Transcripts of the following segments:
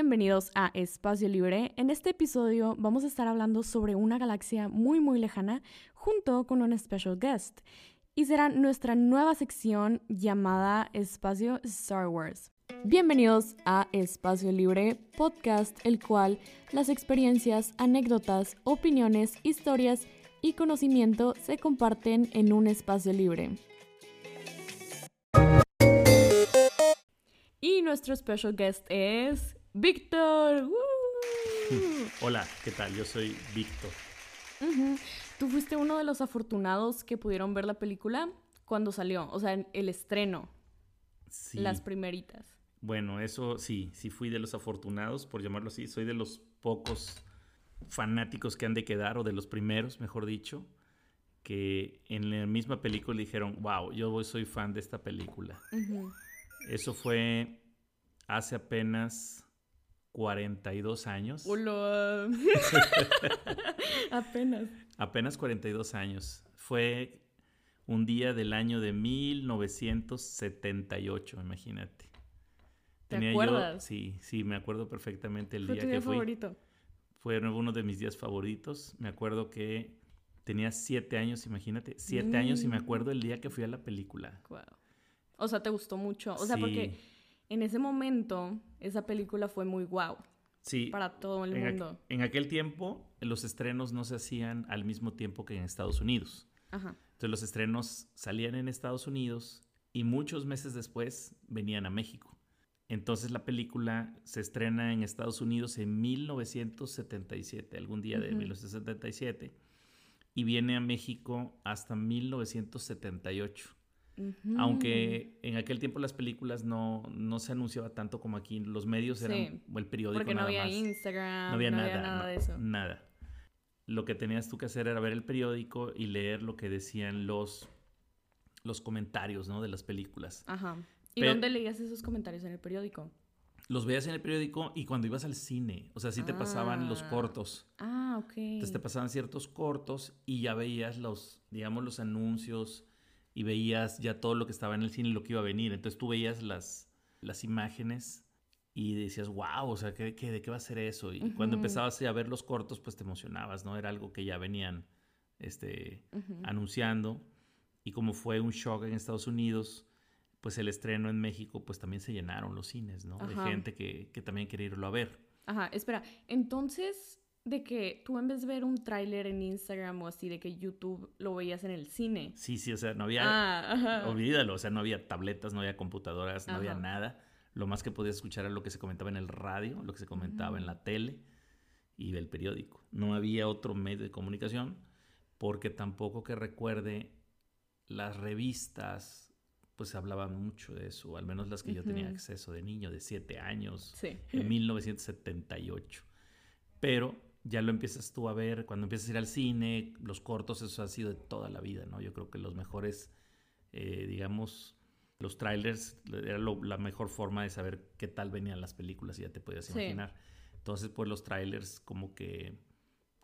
Bienvenidos a Espacio Libre. En este episodio vamos a estar hablando sobre una galaxia muy muy lejana junto con un special guest y será nuestra nueva sección llamada Espacio Star Wars. Bienvenidos a Espacio Libre, podcast el cual las experiencias, anécdotas, opiniones, historias y conocimiento se comparten en un espacio libre. Y nuestro special guest es Víctor. Hola, ¿qué tal? Yo soy Víctor. Tú fuiste uno de los afortunados que pudieron ver la película cuando salió, o sea, el estreno. Sí. Las primeritas. Bueno, eso sí, sí fui de los afortunados, por llamarlo así. Soy de los pocos fanáticos que han de quedar, o de los primeros, mejor dicho, que en la misma película dijeron, wow, yo soy fan de esta película. Eso fue hace apenas 42 años. Hola. Apenas. Apenas 42 años. Fue un día del año de 1978, imagínate. ¿Te acuerdas? Yo, sí, sí, me acuerdo perfectamente el ¿Fue día tu que día fui. favorito? Fue uno de mis días favoritos. Me acuerdo que tenía siete años, imagínate. Siete años y me Mm. acuerdo el día que fui a la película. Wow. O sea, te gustó mucho. O sea, porque. En ese momento esa película fue muy wow Sí, para todo el en, mundo. en aquel tiempo los estrenos no se hacían al mismo tiempo que en Estados Unidos. Ajá. Entonces los estrenos salían en Estados Unidos y muchos meses después venían a México. Entonces la película se estrena en Estados Unidos en 1977, algún día de Ujú. 1977, y viene a México hasta 1978. Aunque en aquel tiempo las películas no, no se anunciaba tanto como aquí, los medios eran Sí. el periódico Porque no nada había más. Instagram, No había nada, nada no- de eso. Nada. Lo que tenías tú que hacer era ver el periódico y leer lo que decían los, los comentarios ¿no? de las películas. Ajá. ¿Y dónde leías esos comentarios en el periódico? Los veías en el periódico y cuando ibas al cine, o sea, sí te pasaban los Ah. cortos. Ah, ok. Entonces te pasaban ciertos cortos y ya veías los, digamos, los anuncios y veías ya todo lo que estaba en el cine y lo que iba a venir. Entonces tú veías las, las imágenes y decías, wow, o sea, ¿qué, qué, de qué va a ser eso? Y cuando Ujú. empezabas a ver los cortos, pues te emocionabas, ¿no? Era algo que ya venían este, Ujú. anunciando. Y como fue un shock en Estados Unidos, pues el estreno en México, pues también se llenaron los cines, ¿no? Ajá. De gente que, que también quería irlo a ver. Ajá, espera. Entonces, de que tú en vez de ver un tráiler en Instagram o así, de que YouTube lo veías en el cine. Sí, sí, o sea, no había... Ah. Olvídalo, o sea, no había tabletas, no había computadoras, no había Ajá. nada. Lo más que podías escuchar era lo que se comentaba en el radio, lo que se comentaba en la tele y del periódico. No había otro medio de comunicación porque tampoco que recuerde las revistas, pues hablaban mucho de eso, al menos las que yo tenía acceso de niño, de siete años, Sí. en 1978. Pero ya lo empiezas tú a ver cuando empiezas a ir al cine, los cortos, eso ha sido de toda la vida, ¿no? Yo creo que los mejores, eh, digamos, los trailers era lo- la mejor forma de saber qué tal venían las películas y ya te podías Sí. imaginar. Entonces, pues los trailers como que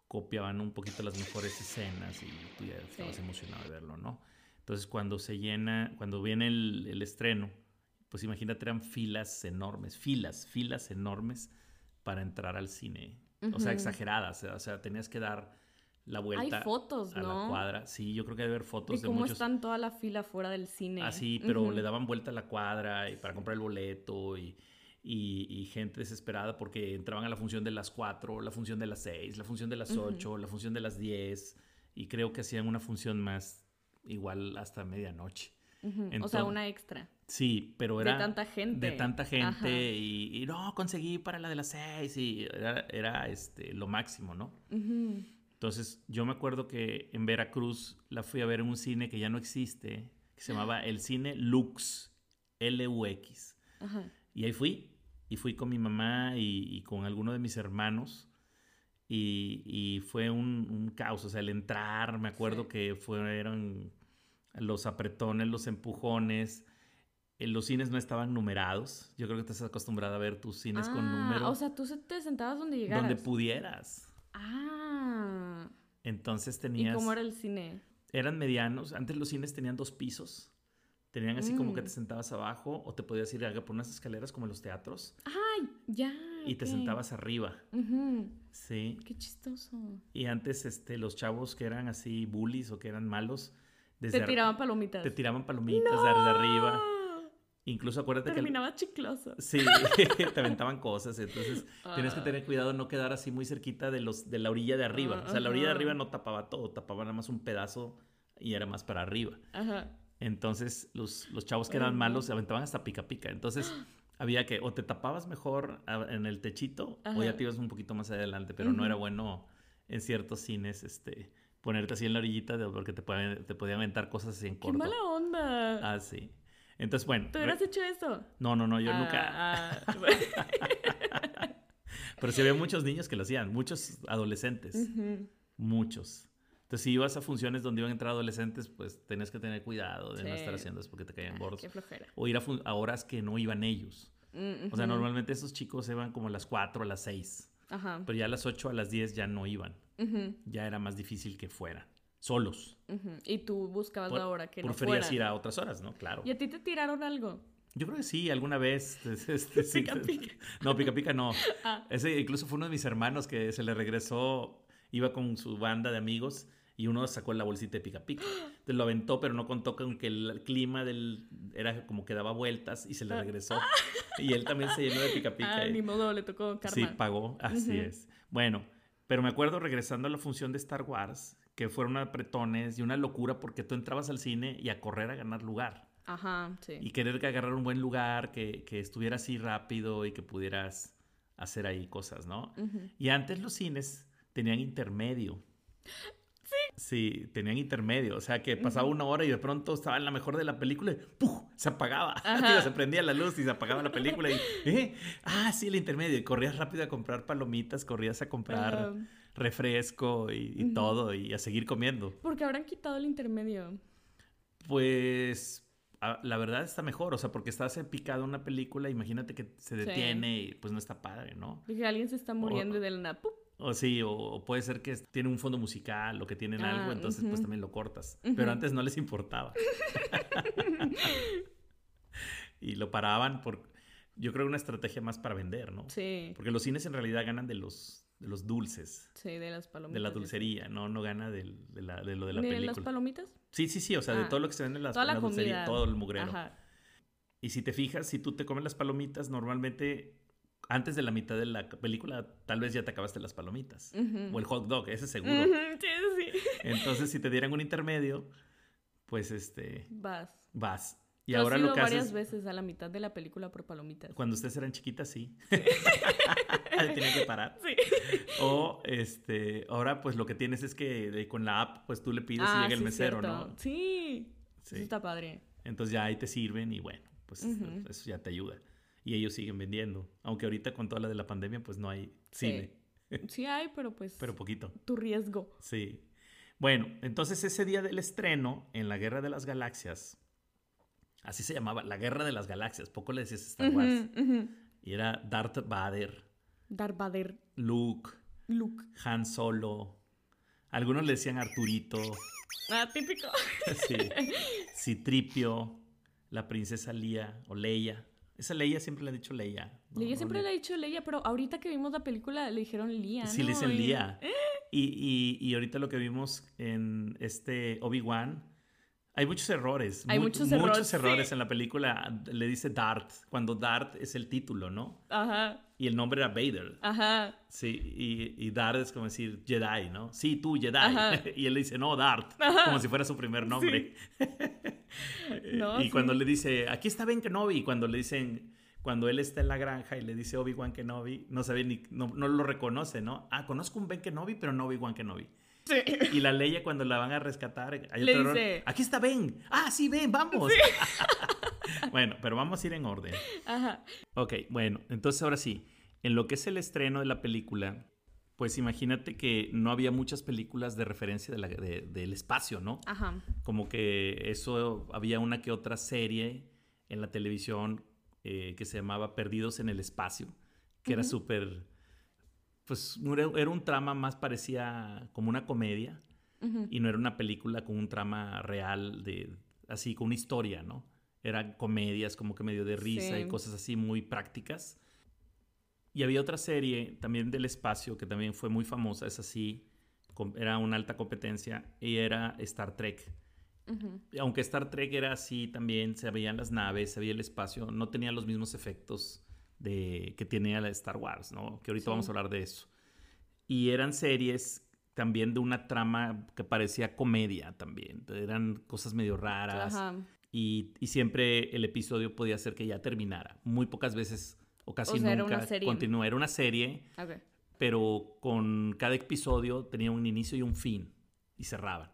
copiaban un poquito las mejores escenas y tú ya estabas Sí. emocionado de verlo, ¿no? Entonces, cuando se llena, cuando viene el, el estreno, pues imagínate, eran filas enormes, filas, filas enormes para entrar al cine. O sea, exageradas. O sea, tenías que dar la vuelta Hay fotos, a ¿no? la cuadra. Sí, yo creo que debe haber fotos De de, cómo muchos. están toda la fila fuera del cine. Así, pero Ujú. le daban vuelta a la cuadra y para comprar el boleto y, y- y gente desesperada porque entraban a la función de las 4, la función de las 6, la función de las Ujú. 8, la función de las 10 y creo que hacían una función más igual hasta medianoche. O sea, una extra. Sí, pero De era tanta gente. de tanta gente y, y no, conseguí para la de las 6 y era, era, este, lo máximo, ¿no? Entonces, yo me acuerdo que en Veracruz la fui a ver en un cine que ya no existe, que se llamaba el Cine Lux, L-U-X. Y ahí fui, y fui con mi mamá y, y con alguno de mis hermanos. Y, y fue un, un caos, o sea, el entrar, me acuerdo Sí. que fueron los apretones, los empujones. Los cines no estaban numerados. Yo creo que estás acostumbrada a ver tus cines con Ah, número O sea, tú te sentabas donde llegaras. donde pudieras. Ah. Entonces ¿Y tenías... cómo era el cine? eran medianos. Antes los cines tenían dos pisos. Tenían así como que Mm. te sentabas abajo o te podías ir por unas escaleras como en los teatros. ¡Ay! Ya. y te sentabas arriba. Ujú. Sí. Qué chistoso. Y antes, este, los chavos que eran así bullies o que eran malos, desde Te tiraban palomitas. te tiraban palomitas desde arriba. Incluso acuérdate que... Terminaba chicloso. Sí, te aventaban cosas, entonces tienes que Ah. tener cuidado no quedar así muy cerquita de los de la orilla de arriba. O sea, la orilla de arriba no tapaba todo, tapaba nada más un pedazo y era más para arriba. Ajá. Entonces, los, los chavos que eran malos se aventaban hasta pica pica. Entonces, había que o te tapabas mejor en el techito o ya te ibas un poquito más adelante, pero no era bueno en ciertos cines este ponerte así en la orillita de, porque te podían, te podían aventar cosas así en ¡Qué corto. mala onda! Ah, sí. Entonces, bueno. ¿Tú hubieras hecho eso? No, no, no, yo Ah, nunca. ah, Pero sí había muchos niños que lo hacían, muchos adolescentes, muchos. Entonces, si ibas a funciones donde iban a entrar adolescentes, pues tenías que tener cuidado de no Sí. estar haciendo eso porque te caían gordos. Qué flojera. O ir a, horas que no iban ellos. Mm, O sea, normalmente esos chicos iban como a las 4, a las 6. Ajá. Pero ya a las 8, a las 10 ya no iban. Ujú, Ya era más difícil que fueran. Solos. Y tú buscabas Por- la hora que no Preferías fuera. ir a otras horas, ¿no? Claro. ¿Y a ti te tiraron algo? Yo creo que sí, alguna vez. este, sí. Pica, pica. No, pica pica no. Ah. Ese incluso fue uno de mis hermanos que se le regresó, iba con su banda de amigos y uno sacó la bolsita de pica pica. Entonces lo aventó, pero no contó con que el clima del era como que daba vueltas y se le Ah. regresó. Y él también se llenó de pica pica. Ah, y- ni modo, le tocó karma. Sí, pagó, así es. Bueno, pero me acuerdo regresando a la función de Star Wars, que fueron apretones y una locura porque tú entrabas al cine y a correr a ganar lugar. Ajá, sí. Y querer que agarrar un buen lugar, que, que estuviera así rápido y que pudieras hacer ahí cosas, ¿no? Y antes los cines tenían intermedio. Sí. Sí, tenían intermedio. O sea, que pasaba una hora y de pronto estaba en la mejor de la película y ¡puf! se apagaba. Se prendía la luz y se apagaba la película. Y, ¿eh? Ah, sí, el intermedio. Y corrías rápido a comprar palomitas, corrías a comprar. Refresco y, todo y a seguir comiendo. Porque habrán quitado el intermedio. Pues a- la verdad está mejor, o sea, porque estás picado una película, imagínate que se detiene y pues no está padre, ¿no? Dije, alguien se está muriendo y de la nada, ¡pum! O sí, o, o puede ser que tiene un fondo musical o que tienen Ah, algo, entonces pues también lo cortas. Pero antes no les importaba. y lo paraban por, yo creo, una estrategia más para vender, ¿no? Sí, Porque los cines en realidad ganan de los, de los dulces, sí, de las palomitas. de la dulcería, no, no gana de, la- de lo de la ¿De película. las palomitas? Sí, sí, sí, o sea, de Ah, todo lo que se vende en, las, Toda la la dulcería, todo el mugrero. Ajá. Y si te fijas, si tú te comes las palomitas, normalmente antes de la mitad de la película, tal vez ya te acabaste las palomitas. O el hot dog, ese seguro. Sí, sí. Entonces, si te dieran un intermedio, pues este, Vas. vas. Y Tú has ahora lo ido que varias haces, veces a la mitad de la película por palomitas. cuando ustedes eran chiquitas, sí. Ahí Tenían que parar. Sí. O este, ahora pues lo que tienes es que con la app, pues tú le pides y Ah, llega el sí, mesero, cierto. ¿no? Sí. Sí. Eso está padre. Entonces ya ahí te sirven y bueno, pues eso ya te ayuda. Y ellos siguen vendiendo. Aunque ahorita con toda la de la pandemia, pues no hay Sí. cine. Sí hay, pero pues Pero poquito. tu riesgo. Sí. Bueno, entonces ese día del estreno en la Guerra de las Galaxias, así se llamaba, la Guerra de las Galaxias, poco le decías Star Wars. Y era Darth Vader, Darth Vader, Luke, Luke. Han Solo. Algunos le decían Arturito, Ah, típico. sí, Citripio, la princesa Lía o Leia. Esa Leia siempre le han dicho Leia. ¿no? Leia No siempre le- le ha dicho Leia, pero ahorita que vimos la película le dijeron Lía. Sí, le ¿no? dicen Y- Lía. Y, y, y ahorita lo que vimos en este Obi-Wan, hay muchos errores. Hay mu- muchos errores, errores sí. en la película. Le dice Darth, cuando Darth es el título, ¿no? Ajá, Y el nombre era Vader. ajá. Sí, y, y Darth es como decir Jedi, ¿no? Sí, tú, Jedi. Ajá. Y él le dice, no, Darth, Ajá. como si fuera su primer nombre. No, y cuando le dice, aquí está Ben Kenobi, y cuando le dicen, cuando él está en la granja y le dice Obi-Wan Kenobi, no sabe ni, no, no lo reconoce, ¿no? Ah, conozco un Ben Kenobi, pero no Obi-Wan Kenobi. Sí. Y la Leia cuando la van a rescatar, hay Le otro error. Aquí está Ben. Ah, sí, Ben, vamos. bueno, pero vamos a ir en orden. Ajá. Ok, bueno, entonces ahora sí, en lo que es el estreno de la película, pues imagínate que no había muchas películas de referencia de la- de- del espacio, ¿no? Ajá. Como que eso, había una que otra serie en la televisión eh, que se llamaba Perdidos en el Espacio, que era súper, pues era, un trama más parecía como una comedia y no era una película con un trama real de, así, con una historia, ¿no? Eran comedias como que medio de risa Sí. y cosas así muy prácticas. Y había otra serie también del espacio que también fue muy famosa, es así, era una alta competencia, y era Star Trek. Aunque Star Trek era así también, se veían las naves, se veía el espacio, no tenía los mismos efectos de, que tenía la Star Wars, ¿no? Que ahorita vamos a hablar de eso. Y eran series también de una trama que parecía comedia también. Eran cosas medio raras. Y, y, siempre el episodio podía ser que ya terminara. Muy pocas veces o casi nunca era una continúa. Era una serie, pero con cada episodio tenía un inicio y un fin y cerraban.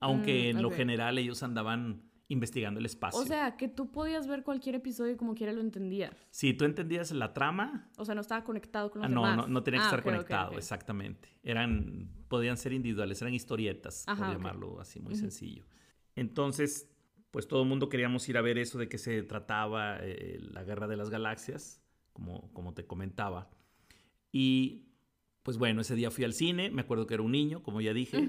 Aunque mm, en lo general ellos andaban investigando el espacio. O sea, que tú podías ver cualquier episodio y como quiera lo entendías. Si tú entendías la trama. O sea, no estaba conectado con los ah, no, demás. No, no tenía que ah, estar conectado, exactamente. Eran, podían ser individuales, eran historietas, por llamarlo así, muy sencillo. Entonces, pues todo el mundo queríamos ir a ver eso de que se trataba eh, la guerra de las galaxias como, como te comentaba. Y pues bueno, ese día fui al cine, me acuerdo que era un niño, como ya dije,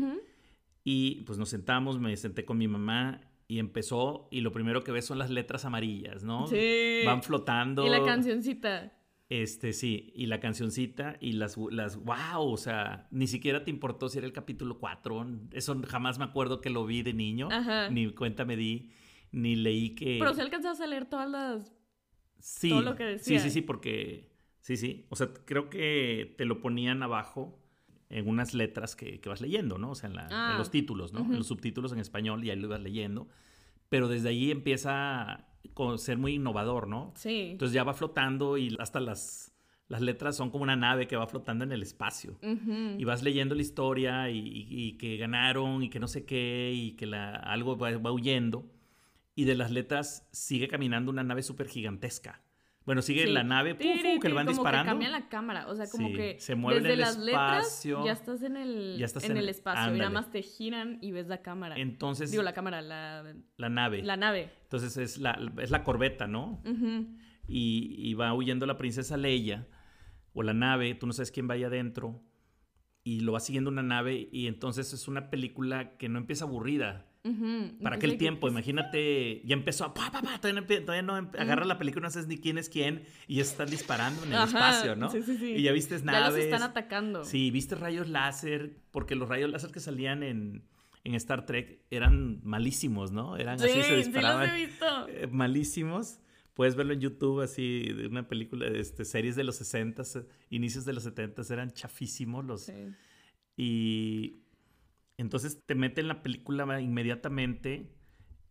y pues nos sentamos, me senté con mi mamá y empezó, y lo primero que ves son las letras amarillas, ¿no? Sí. Van flotando. Y la cancioncita. Este, sí, y la cancioncita y las, las, wow, o sea, ni siquiera te importó si era el capítulo 4, eso jamás me acuerdo que lo vi de niño, ni cuenta me di, ni leí que... Pero si alcanzas a leer todas las Sí, sí, sí, sí, porque sí, sí. O sea, creo que te lo ponían abajo en unas letras que, vas leyendo, ¿no? O sea, en, ah, los títulos, ¿no? En los subtítulos en español y ahí lo ibas leyendo. Pero desde ahí empieza a ser muy innovador, ¿no? Sí. Entonces ya va flotando y hasta las, las letras son como una nave que va flotando en el espacio. Y vas leyendo la historia y, que ganaron y que no sé qué y que la, algo va, va huyendo y de las letras sigue caminando una nave súper gigantesca. Bueno, sigue la nave puf, que le van disparando. Que cambia la cámara, o sea, como que se mueve desde las espacio, letras ya estás en el, en, el espacio y nada más te giran y ves la cámara. Entonces, digo la cámara, la, la nave. La nave. Entonces es la, es la corbeta, ¿no? y, y, va huyendo la princesa Leia o la nave, tú no sabes quién vaya adentro y lo va siguiendo una nave y entonces es una película que no empieza aburrida para aquel tiempo, imagínate, ya empezó a... todavía, no agarra la película, no sabes ni quién es quién y están disparando en el espacio, ¿no? Sí, sí, sí. Y ya viste naves. Ya los están atacando. Sí, viste rayos láser, porque los rayos láser que salían en, en Star Trek eran malísimos, ¿no? Eran así, se disparaban. Sí, los he visto. Eh, malísimos. Puedes verlo en YouTube así, de una película, de este, series de los 60, inicios de los 70, eran chafísimos los... Y entonces te mete en la película inmediatamente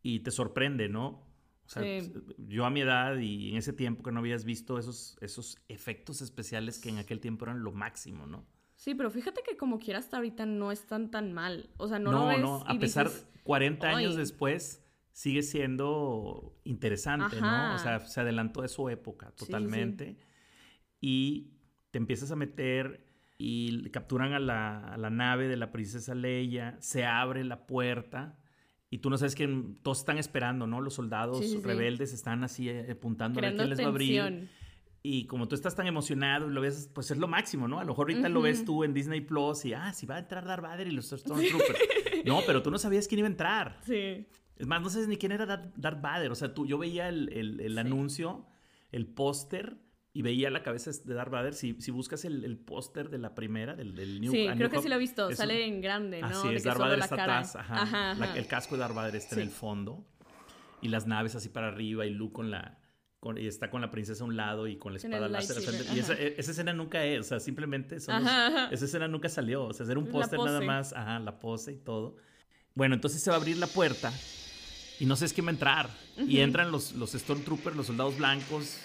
y te sorprende, ¿no? O sea, yo a mi edad y en ese tiempo que no habías visto esos, esos efectos especiales que en aquel tiempo eran lo máximo, ¿no? Sí, pero fíjate que como quiera hasta ahorita no están tan mal. O sea, no, no lo ves No, a pesar, 40 años después, sigue siendo interesante, ¿no? O sea, se adelantó de su época totalmente. Y te empiezas a meter y capturan a la, nave de la princesa Leia, se abre la puerta y tú no sabes quién, todos están esperando, ¿no? Los soldados rebeldes están así eh, apuntando a quién les va a abrir. Y como tú estás tan emocionado y lo ves, pues es lo máximo, ¿no? A lo mejor ahorita lo ves tú en Disney Plus y, ah, si va a entrar Darth Vader y los Stormtroopers. no, pero tú no sabías quién iba a entrar. Sí. Es más, no sabes ni quién era Darth Vader. O sea, tú, yo veía el, el, anuncio, el póster y veía la cabeza de Darth Vader. Si, si buscas el, el póster de la primera, del, del New Sí, creo que sí lo he visto. Sale en grande, ¿no? Así es, Darth Vader está atrás. Ajá. el casco de Darth Vader está en el fondo. Y las naves así para arriba y Luke con la... Con, y está con la princesa a un lado y con la espada láser. Y esa, e, esa, escena nunca es, o sea, simplemente esa escena nunca salió. O sea, hacer un póster nada más, ajá, la pose y todo. Bueno, entonces se va a abrir la puerta y no sé es quién va a entrar. Y entran los, los Stormtroopers, los soldados blancos,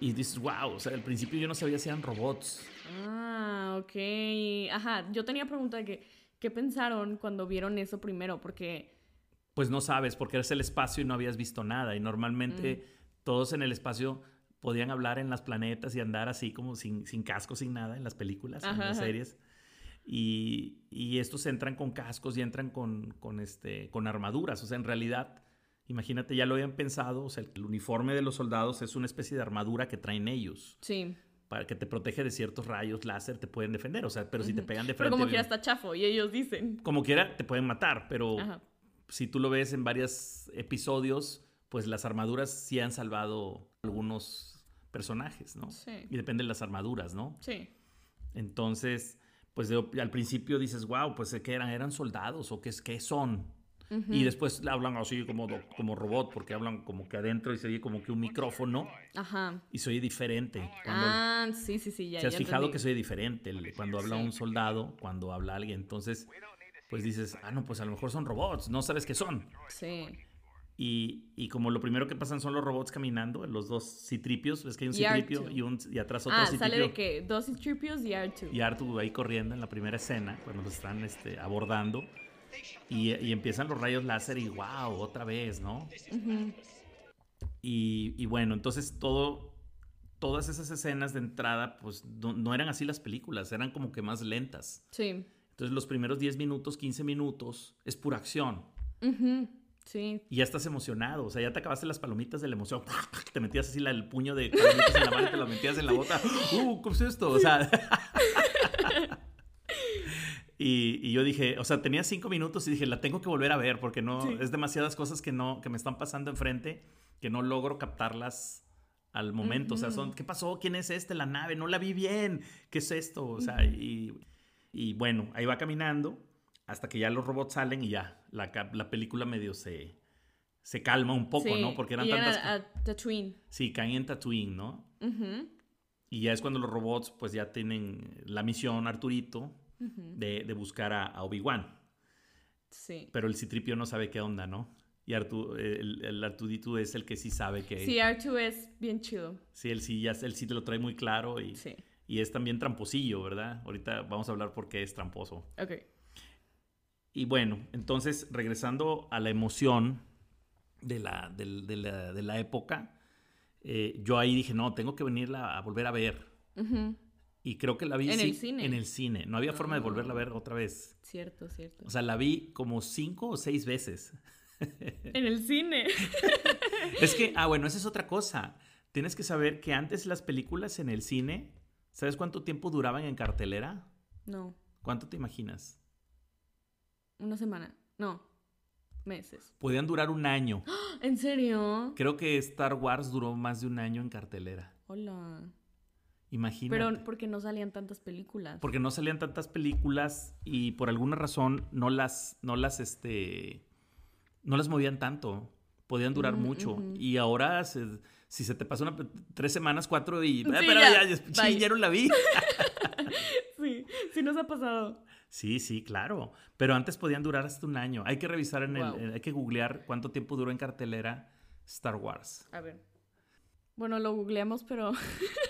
y dices, wow, o sea, al principio yo no sabía si eran robots. Ah, ok. Ajá, yo tenía pregunta de que, ¿qué pensaron cuando vieron eso primero? Porque... Pues no sabes, porque eres el espacio y no habías visto nada. Y normalmente mm. todos en el espacio podían hablar en las planetas y andar así como sin, sin casco, sin nada en las películas, en las series. Y, y, estos entran con cascos y entran con, con, este, con armaduras. O sea, en realidad Imagínate, ya lo habían pensado, o sea, el uniforme de los soldados es una especie de armadura que traen ellos. Sí. Para que te protege de ciertos rayos láser, te pueden defender, o sea, pero si te pegan de frente... Pero como quiera está chafo, y ellos dicen. Como quiera, te pueden matar, pero si tú lo ves en varios episodios, pues las armaduras sí han salvado algunos personajes, ¿no? Sí. Y depende de las armaduras, ¿no? Sí. Entonces, pues de- al principio dices, wow, pues ¿qué eran? ¿Eran soldados o qué, es- qué son? Y después hablan así como, como robot, porque hablan como que adentro y se oye como que un micrófono Ajá. y se oye diferente. Cuando, Ah, sí, sí, sí, ya. ¿Te has ya fijado entendí. que se oye diferente el- cuando habla Sí. un soldado, cuando habla alguien? Entonces, pues dices, ah, no, pues a lo mejor son robots, no sabes qué son. Sí. Y, y como lo primero que pasan son los robots caminando, los dos citripios, ves que hay un Y citripio R2. y, un, y atrás otro Ah, citripio. sale de que dos Citripios y R2. Y Artu ahí corriendo en la primera escena, cuando los están este, abordando. Y, y empiezan los rayos láser y wow, otra vez, ¿no? y, y bueno, entonces todo, todas esas escenas de entrada, pues no, no eran así las películas, eran como que más lentas. Sí. Entonces los primeros 10 minutos, 15 minutos es pura acción. Ujú. Sí. Y ya estás emocionado, o sea, ya te acabaste las palomitas de la emoción. Te metías así la- el puño de palomitas en la mano te las metías en la boca. ¡Uh, ¿cómo es esto? O sea. y, y yo dije, o sea, tenía cinco minutos y dije, la tengo que volver a ver porque no, Sí. es demasiadas cosas que no, que me están pasando enfrente que no logro captarlas al momento. O sea, son, ¿qué pasó? ¿Quién es este? La nave, no la vi bien. ¿Qué es esto? O sea, y, y bueno, ahí va caminando hasta que ya los robots salen y ya, la, la película medio se, se calma un poco, sí. ¿no? Porque eran y tantas... a, a Tatooine. Sí, caen en Tatooine, ¿no? Y ya es cuando los robots pues ya tienen la misión, Arturito, de, de buscar a, a Obi-Wan. Sí. Pero el Citripio no sabe qué onda, ¿no? Y Artu, el, el Arturito es el que sí sabe que... Sí, R2 es bien chido. Sí, él sí, ya, él sí te lo trae muy claro y, Sí. y es también tramposillo, ¿verdad? Ahorita vamos a hablar por qué es tramposo. Ok. Y bueno, entonces regresando a la emoción de la, de la, de la época, eh, yo ahí dije, no, tengo que venirla a volver a ver. Ujú. Y creo que la vi ¿En sí, el cine? En el cine. No había forma de volverla a Ah. ver otra vez. Cierto, cierto. O sea, la vi como cinco o seis veces. en el cine. Es que, ah, bueno, esa es otra cosa. Tienes que saber que antes las películas en el cine, ¿sabes cuánto tiempo duraban en cartelera? no, ¿Cuánto te imaginas? una semana. No, meses. Podían durar un año. ¿En serio? Creo que Star Wars duró más de un año en cartelera. Hola. Imagínate. Pero porque no salían tantas películas. Porque no salían tantas películas y por alguna razón no las, no las, este, no las movían tanto. Podían durar mucho. Y ahora, se- si se te pasa una, tres semanas, cuatro y... Sí, "Ah, pero ya, ya, ya, bye". sí, ya no la vi. Sí, sí nos ha pasado. Sí, sí, claro. Pero antes podían durar hasta un año. Hay que revisar en Wow. el... en- hay que googlear cuánto tiempo duró en cartelera Star Wars. A ver. Bueno, lo googleamos, pero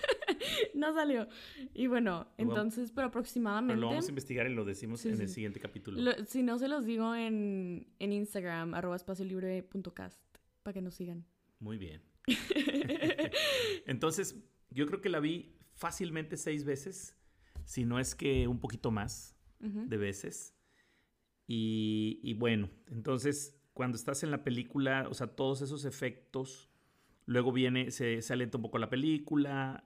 no salió. Y bueno, entonces, pero Pero aproximadamente. lo vamos a investigar y lo decimos Sí, en sí. el siguiente capítulo. lo- si no, se los digo en, en Instagram, arroba espaciolibre.cast, para que nos sigan. Muy bien. Entonces, yo creo que la vi fácilmente seis veces, si no es que un poquito más de veces. Y, y bueno, entonces, cuando estás en la película, o sea, todos esos efectos, luego viene, se, se alenta un poco la película,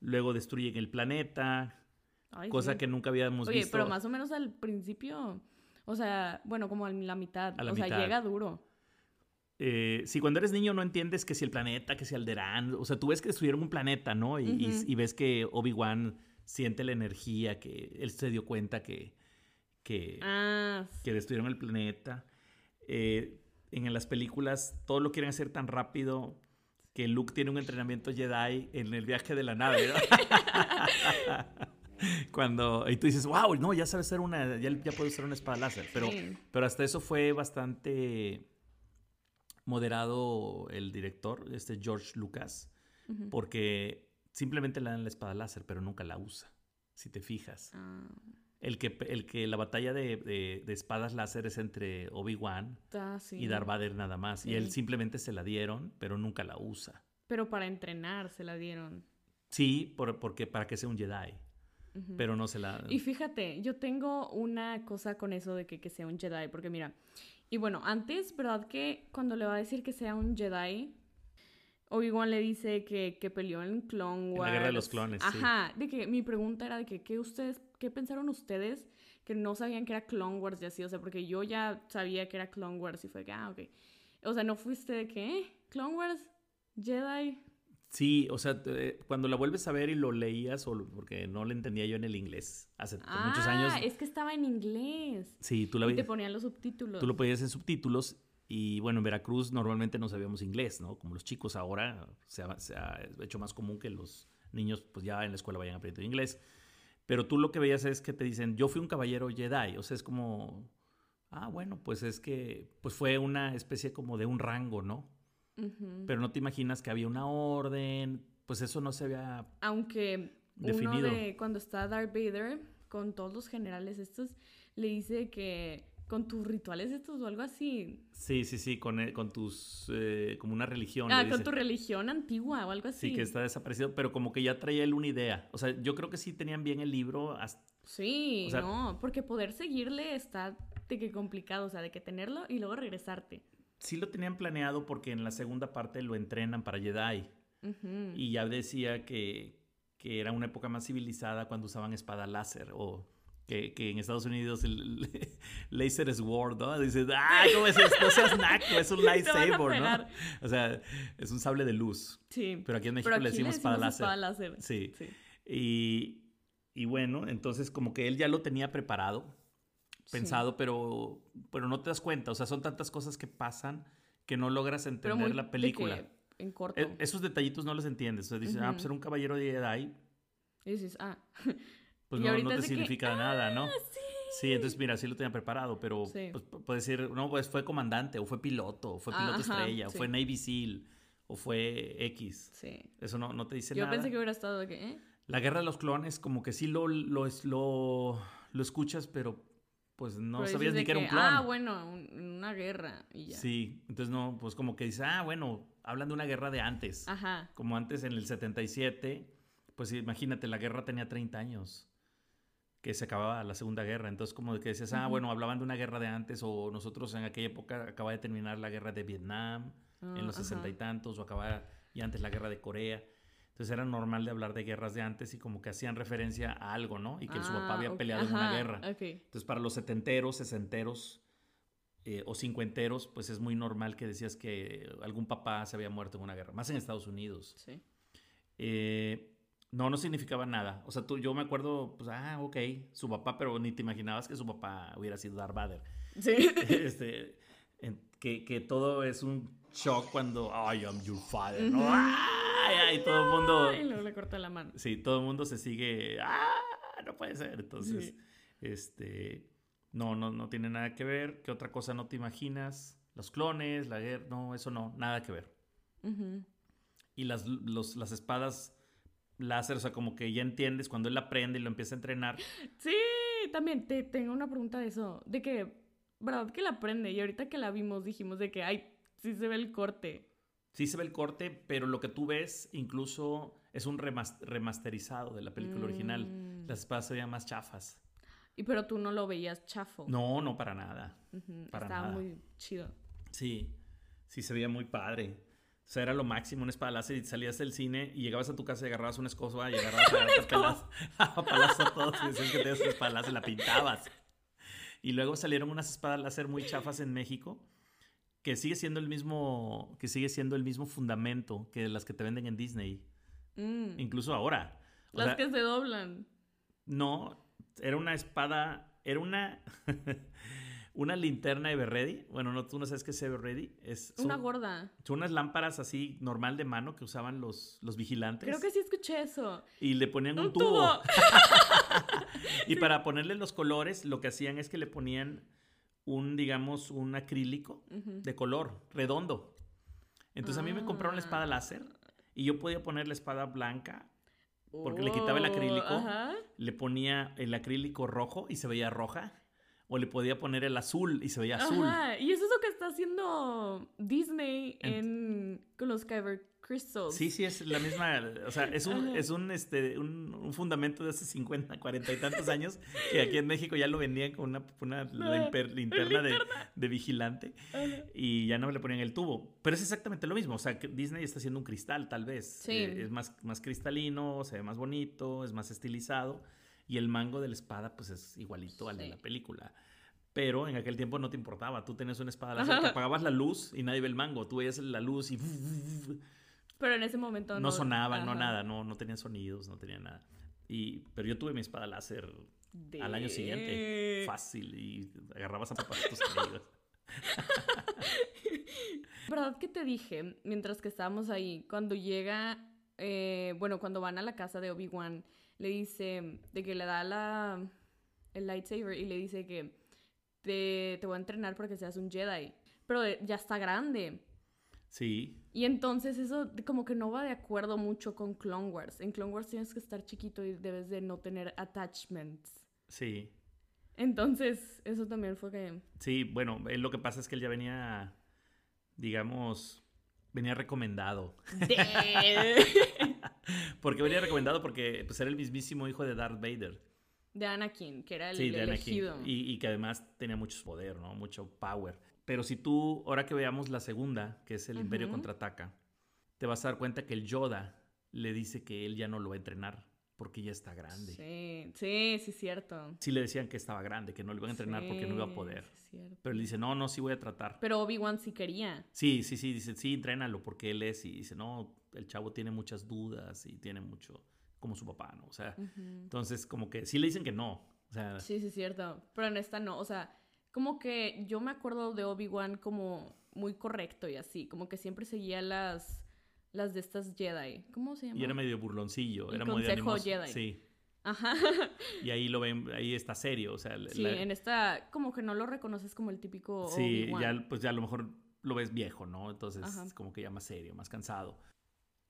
luego destruyen el planeta, Ay, cosa sí. que nunca habíamos Oye, visto. pero más o menos al principio, o sea, bueno, como en la mitad, A la o sea, llega duro. Eh, si cuando eres niño no entiendes que si el planeta, que si Alderaan, o sea, tú ves que destruyeron un planeta, ¿no? Y, y- Ujú. y ves que Obi-Wan siente la energía, que él se dio cuenta que, que, Ah, que destruyeron el planeta. Eh, en las películas todo lo quieren hacer tan rápido que Luke tiene un entrenamiento Jedi en el viaje de la nave, ¿no? Cuando, y tú dices, wow, no, ya sabes hacer una, ya, ya puedo usar una espada láser, pero, Sí. pero hasta eso fue bastante moderado el director, este George Lucas, porque simplemente le dan la espada láser, pero nunca la usa, si te fijas. Ah, El que, el que la batalla de, de- de espadas láser es entre Obi-Wan sí. y Darth Vader nada más, y él simplemente se la dieron, pero nunca la usa. Pero para entrenar se la dieron. Sí, por- porque para que sea un Jedi, pero no se la... Y fíjate, yo tengo una cosa con eso de que, que sea un Jedi, porque mira, y bueno, antes, ¿verdad que cuando le va a decir que sea un Jedi, Obi-Wan le dice que, que peleó en Clone la Wars? Guerra de los Clones, sí. Ajá, de que mi pregunta era de que, ¿qué ustedes, qué pensaron ustedes que no sabían que era Clone Wars y así? O sea, porque yo ya sabía que era Clone Wars y fue que, ah, ok. O sea, ¿no fuiste de que, eh, Clone Wars, Jedi? Sí, o sea, cuando la vuelves a ver y lo leías, o, porque no le entendía yo en el inglés hace Ah, muchos años. es que estaba en inglés. Sí, tú la Y te veías. ponían los subtítulos. Tú lo podías en subtítulos y bueno, en Veracruz normalmente no sabíamos inglés, ¿no? Como los chicos ahora se ha, se ha hecho más común que los niños pues ya en la escuela vayan aprendiendo inglés. Pero tú lo que veías es que te dicen, yo fui un caballero Jedi, o sea, es como, ah, bueno, pues es que pues fue una especie como de un rango, ¿no? Ujú. Pero no te imaginas que había una orden, pues eso no se había... Aunque Definido. uno de cuando está Darth Vader con todos los generales estos le dice que con tus rituales estos o algo así. Sí, sí, sí, con, con tus, eh, como una religión. Ah, con tu religión antigua o algo así. Sí, que está desaparecido, pero como que ya traía él una idea. O sea, yo creo que sí tenían bien el libro. hasta- Sí, O sea- no, porque poder seguirle está de que complicado, o sea, de que tenerlo y luego regresarte. Sí lo tenían planeado porque en la segunda parte lo entrenan para Jedi. Y ya decía que, que era una época más civilizada cuando usaban espada láser. O que, que en Estados Unidos el, laser sword, ¿no? Dices, ¡ah! ¿Cómo es esto? No seas naco, es un lightsaber, ¿no? O sea, es un sable de luz. Sí. Pero aquí en México Pero le aquí decimos espada láser. espada láser. Sí. Sí. Y, y bueno, entonces como que él ya lo tenía preparado, Sí. pensado, pero, pero no te das cuenta. O sea, son tantas cosas que pasan que no logras entender la película. que en corto. E- esos detallitos no los entiendes. O sea, dices, ah, pues era un caballero de Jedi, Y dices, ah, pues no, no te que, significa nada, ¿no? sí. Sí, entonces mira, sí lo tenía preparado, pero Sí. pues, pu- puede decir, no, pues fue comandante, o fue piloto, o fue Ah, piloto ajá, estrella, o fue Navy SEAL, o fue X. Sí. Eso no, no te dice Yo nada. pensé que hubiera estado que, ¿eh? La guerra de los clones, como que sí lo, lo, lo, lo escuchas, pero pues no Pero sabías ni que era un clon. Ah, bueno, un- una guerra y ya. Sí, entonces no, pues como que dices, ah, bueno, hablan de una guerra de antes. Ajá. Como antes en el 77, pues imagínate, la guerra tenía 30 años, que se acababa la Segunda Guerra. Entonces como que dices, ah, Ujú. bueno, hablaban de una guerra de antes, o nosotros en aquella época acaba de terminar la guerra de Vietnam, Ah, en los ajá. sesenta y tantos, o acababa y antes la guerra de Corea. Entonces era normal de hablar de guerras de antes y como que hacían referencia a algo, ¿no? Y que su papá Ah, había ok, peleado en una ajá, guerra. Ok. Entonces para los setenteros, sesenteros eh, o cincuenteros, pues es muy normal que decías que algún papá se había muerto en una guerra, más en Estados Unidos. Sí. Eh, no, no significaba nada. O sea, tú, yo me acuerdo, pues, ah, ok, su papá, pero ni te imaginabas que su papá hubiera sido Darth Vader. Sí. este, en- que, que todo es un shock cuando I am your father, ¿no? Ujú. Ay, ay, todo el mundo, Y luego le corta la mano. sí, todo el mundo se sigue, ah, no puede ser. Entonces, Sí. este, no, no, no tiene nada que ver. ¿Qué otra cosa no te imaginas? Los clones, la guerra, no, eso no, nada que ver. Y las, los- las espadas láser, o sea, como que ya entiendes cuando él aprende y lo empieza a entrenar. Sí, también te tengo una pregunta de eso. De que, ¿verdad que la aprende? Y ahorita que la vimos dijimos de que, ay, sí se ve el corte. Sí se ve el corte, pero lo que tú ves incluso es un remas- remasterizado de la película original. Mm. Las espadas se veían más chafas. Y pero tú no lo veías chafo. No, no para nada. Para Estaba nada. muy chido. Sí, sí se veía muy padre. O sea, era lo máximo, una espada láser y salías del cine y llegabas a tu casa y agarrabas una escoba y agarrabas a a palazo a todos y decías que tenías una espada láser, la pintabas. Y luego salieron unas espadas láser muy chafas en México que sigue siendo el mismo, que sigue siendo el mismo fundamento que las que te venden en Disney, Mm. incluso ahora. O Las sea, que se doblan. no, era una espada, era una una linterna Everready. Bueno, no, tú no sabes qué es Everready. Es son- Una gorda. son unas lámparas así normal de mano que usaban los, los vigilantes. Creo que sí escuché eso. Y le ponían un, Un tubo. tubo. y para ponerle los colores, lo que hacían es que le ponían un, digamos, un acrílico de color, redondo. Entonces a mí me compraron la espada Ah. láser y yo podía poner la espada blanca, porque le quitaba el Oh, acrílico. Ajá. le ponía el acrílico rojo y se veía roja. O le podía poner el azul y se veía azul. Ajá. Y eso es lo que está haciendo Disney Ent- en, con los Kyber Crystals. Sí, sí, es la misma, o sea, es un, Ajá. es un, este, un, un fundamento de hace 50, 40 y tantos años que aquí en México ya lo vendían con una, una limper- linterna, de, de vigilante Ajá. y ya no le ponían el tubo. Pero es exactamente lo mismo, o sea, que Disney está haciendo un cristal tal vez. Sí. Eh, es más, más cristalino, se ve más bonito, es más estilizado y el mango de la espada pues es igualito al de la película. Pero en aquel tiempo no te importaba, tú tenías una espada láser que apagabas la luz y nadie ve el mango, tú veías la luz y Pero en ese momento no. No sonaban, no nada, no, no tenían sonidos, no tenían nada. Y, pero yo tuve mi espada láser al año siguiente, De- fácil, y agarrabas a papasitos amigos. ¿Verdad que te dije, mientras que estábamos ahí, cuando llega, eh, bueno, cuando van a la casa de Obi-Wan, le dice, de que le da la, el lightsaber y le dice que te, te voy a entrenar para que seas un Jedi, pero eh, ya está grande. Sí, Y entonces eso como que no va de acuerdo mucho con Clone Wars. En Clone Wars tienes que estar chiquito y debes de no tener attachments. sí. Entonces, eso también fue que... Sí, bueno, él lo que pasa es que él ya venía, digamos, venía recomendado. De, ¿Por qué venía recomendado? Porque pues, era el mismísimo hijo de Darth Vader. de Anakin, que era el Sí, de Anakin. elegido. Y, y que además tenía mucho poder, ¿no? Mucho power. Pero si tú, ahora que veamos la segunda, que es el Imperio Ujú. Contraataca, te vas a dar cuenta que el Yoda le dice que él ya no lo va a entrenar porque ya está grande. Sí, Sí, sí, sí, cierto. le decían que estaba grande, que no lo iban a entrenar porque no iba a Sí, poder. sí. Pero él dice, no, no, sí voy a tratar. Pero Obi-Wan sí quería. Sí, sí, sí, dice, sí, entrénalo porque él es. Y dice, no, el chavo tiene muchas dudas y tiene mucho, como su papá, ¿no? O sea, entonces como que sí le dicen que no. O sea, Sí, sí, cierto. Pero en esta no. O sea, como que yo me acuerdo de Obi-Wan como muy correcto y así. Como que siempre seguía las, las de estas Jedi. ¿Cómo se llama? y era medio burloncillo, Y era muy consejo animoso. Jedi. Sí. Ajá. Y ahí lo ven, ahí está serio, o sea, Sí, la- en esta como que no lo reconoces como el típico sí, ya, pues ya a lo mejor lo ves viejo, ¿no? Entonces, Ajá. como que ya más serio, más cansado.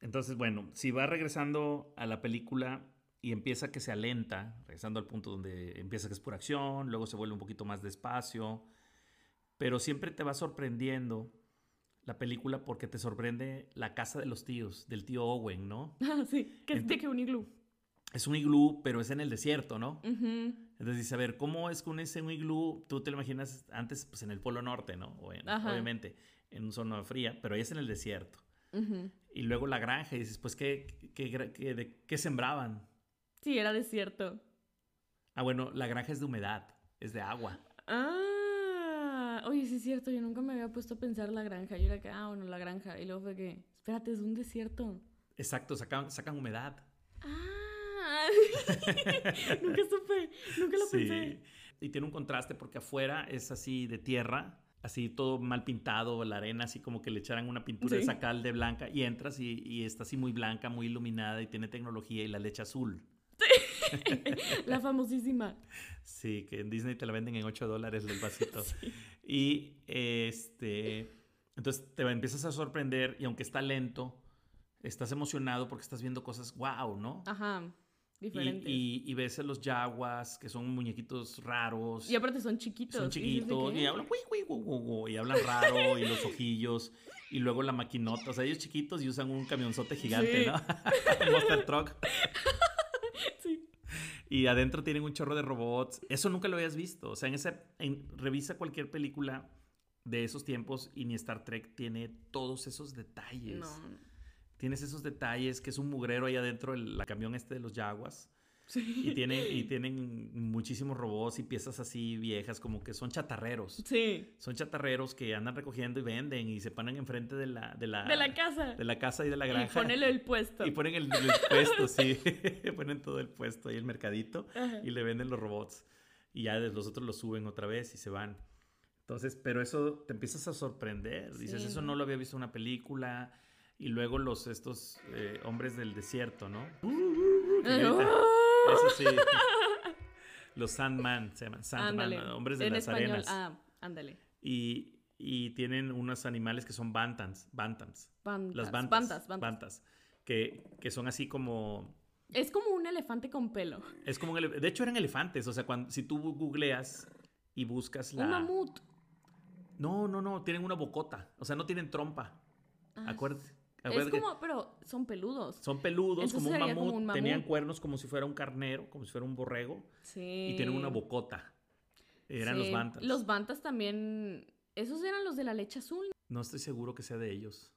Entonces, bueno, si va regresando a la película y empieza que se alenta, regresando al punto donde empieza que es pura acción, luego se vuelve un poquito más despacio, pero siempre te va sorprendiendo la película porque te sorprende la casa de los tíos, del tío Owen, ¿no? Ah, sí, que es de que un iglú. Es un iglú, pero es en el desierto, ¿no? Entonces dice, a ver, ¿cómo es con ese un iglú? Tú te lo imaginas antes, pues en el Polo Norte, ¿no? O en- Ajá. obviamente, en una zona fría, pero ahí es en el desierto. Y luego la granja, y dices, pues, ¿qué, qué, qué- de- qué sembraban? Sí, era desierto. Ah, bueno, la granja es de humedad, es de agua. Ah, oye, sí es cierto, yo nunca me había puesto a pensar la granja. Yo era que, ah, bueno, la granja. Y luego fue que, espérate, es un desierto. Exacto, sacan, sacan humedad. Ah, nunca supe, nunca lo Sí. pensé. Y tiene un contraste porque afuera es así de tierra, así todo mal pintado, la arena así como que le echaran una pintura de Sí. esa cal de blanca y entras y, y está así muy blanca, muy iluminada y tiene tecnología y la leche azul. La famosísima. Sí, que en Disney te la venden en 8 dólares el vasito. Y este, entonces te empiezas a sorprender y aunque está lento, estás emocionado porque estás viendo cosas wow, ¿no? Ajá, Y, diferentes. Y, y- y ves a los yaguas, que son muñequitos raros. aparte son chiquitos. son y chiquitos que, y hablan, "Ui, ui, gu, gu, gu", y hablan raro y los ojillos y luego la maquinota, o sea, ellos chiquitos y usan un camionzote gigante, Sí. ¿no? Monster Truck. Y adentro tienen un chorro de robots. Eso nunca lo habías visto. O sea, en ese, en- revisa cualquier película de esos tiempos y ni Star Trek tiene todos esos detalles. No. Tienes esos detalles, que es un mugrero ahí adentro, el la camión este de los Jaguars. Sí. Y, tiene, y tienen muchísimos robots y piezas así viejas, como que son chatarreros. Sí. Son chatarreros que andan recogiendo y venden y se ponen enfrente de la, de la, De la casa. de la casa y de la y granja. ponele el puesto. Y ponen el, el puesto, sí. ponen todo el puesto ahí, el mercadito, Ajá. y le venden los robots. Y ya los otros los suben otra vez y se van. Entonces, pero eso te empiezas a sorprender. Dices, Sí. eso no lo había visto en una película. Y luego los, estos eh, hombres del desierto, ¿no? Que gritan. Eso sí. Los Sandman, se llaman Sandman, Ándale. hombres de en las español. arenas. Ah, ándale. Y, y tienen unos animales que son bantams, bantams. Las bantas. Bantas, bantas. bantas, que, que son así como Es como un elefante con pelo. Es como un ele- De hecho, eran elefantes. O sea, cuando, si tú googleas y buscas la. Un mamut. No, no, no. Tienen una bocota. O sea, no tienen trompa. Ah, Acuérdate. Es como, pero son peludos. Son peludos, Entonces como un, mamut. como un Tenían cuernos como si fuera un carnero, como si fuera un borrego. Sí. Y tienen una bocota. Eran los bantas. Los bantas también. Esos eran los de la leche azul. No estoy seguro que sea de ellos.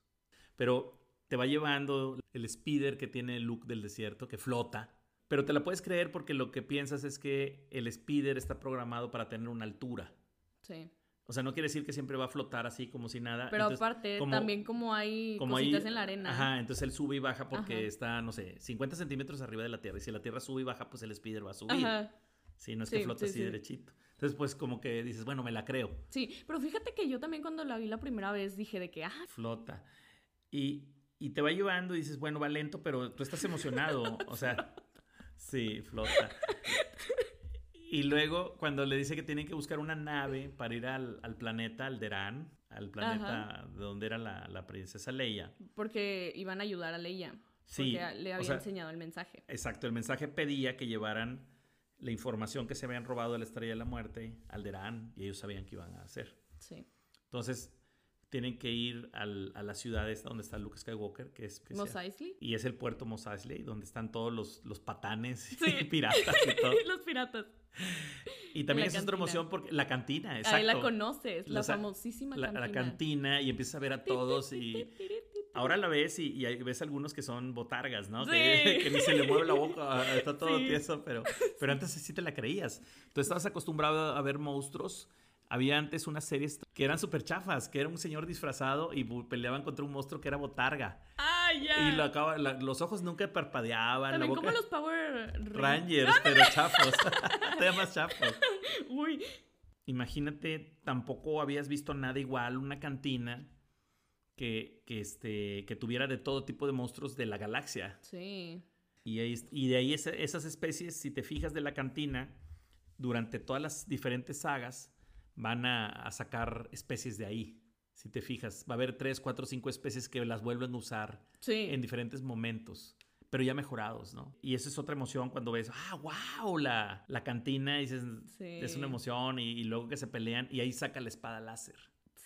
Pero te va llevando el speeder que tiene el look del desierto, que flota. Pero te la puedes creer porque lo que piensas es que el speeder está programado para tener una altura. Sí. O sea, no quiere decir que siempre va a flotar así como si nada. Pero aparte, también como hay como cositas en la arena. Ajá, entonces él sube y baja porque está, no sé, 50 centímetros arriba de la Tierra. Y si la Tierra sube y baja, pues el speeder va a subir. Ajá. Sí, no es que flota así derechito. Entonces, pues como que dices, bueno, me la creo. Sí, pero fíjate que yo también cuando la vi la primera vez dije de que, ah. Flota. Y, y te va llevando y dices, bueno, va lento, pero tú estás emocionado. o sea, sí, flota. Y luego, cuando le dice que tienen que buscar una nave para ir al, al planeta Alderaan, al planeta de donde era la, la, princesa Leia. Porque iban a ayudar a Leia. Sí. Porque le había enseñado el mensaje. Exacto, el mensaje pedía que llevaran la información que se habían robado de la Estrella de la Muerte al Alderaan y ellos sabían qué iban a hacer. Sí. Entonces, tienen que ir al, a la ciudad esta donde está Luke Skywalker, que es... Mos Eisley. Y es el puerto Mos Eisley, donde están todos los, los patanes y piratas y todo. los piratas. Y también es otra emoción porque la cantina, exacto. Ahí la conoces, la famosísima cantina. La cantina y empiezas a ver a todos y ahora la ves y, ves algunos que son botargas, ¿no? Que, ni se le mueve la boca, está todo tieso, pero, pero antes sí te la creías. Tú estabas acostumbrado a ver monstruos había antes unas series que eran súper chafas, que era un señor disfrazado y peleaban contra un monstruo que era botarga. ¡Ah, ya! Y lo acaba, los ojos nunca parpadeaban. También como los Power Rangers, pero chafos. Todavía más chafos. Uy. Imagínate, tampoco habías visto nada igual, una cantina que, que, este, que tuviera de todo tipo de monstruos de la galaxia. Sí. Y, y de ahí esas especies, si te fijas de la cantina, durante todas las diferentes sagas, van a, sacar especies de ahí. Si te fijas, va a haber tres, cuatro, cinco especies que las vuelven a usar en diferentes momentos pero ya mejorados, ¿no? Y esa es otra emoción cuando ves, ah, wow, la, la cantina, y dices, es una emoción, y, luego que se pelean, y ahí saca la espada láser.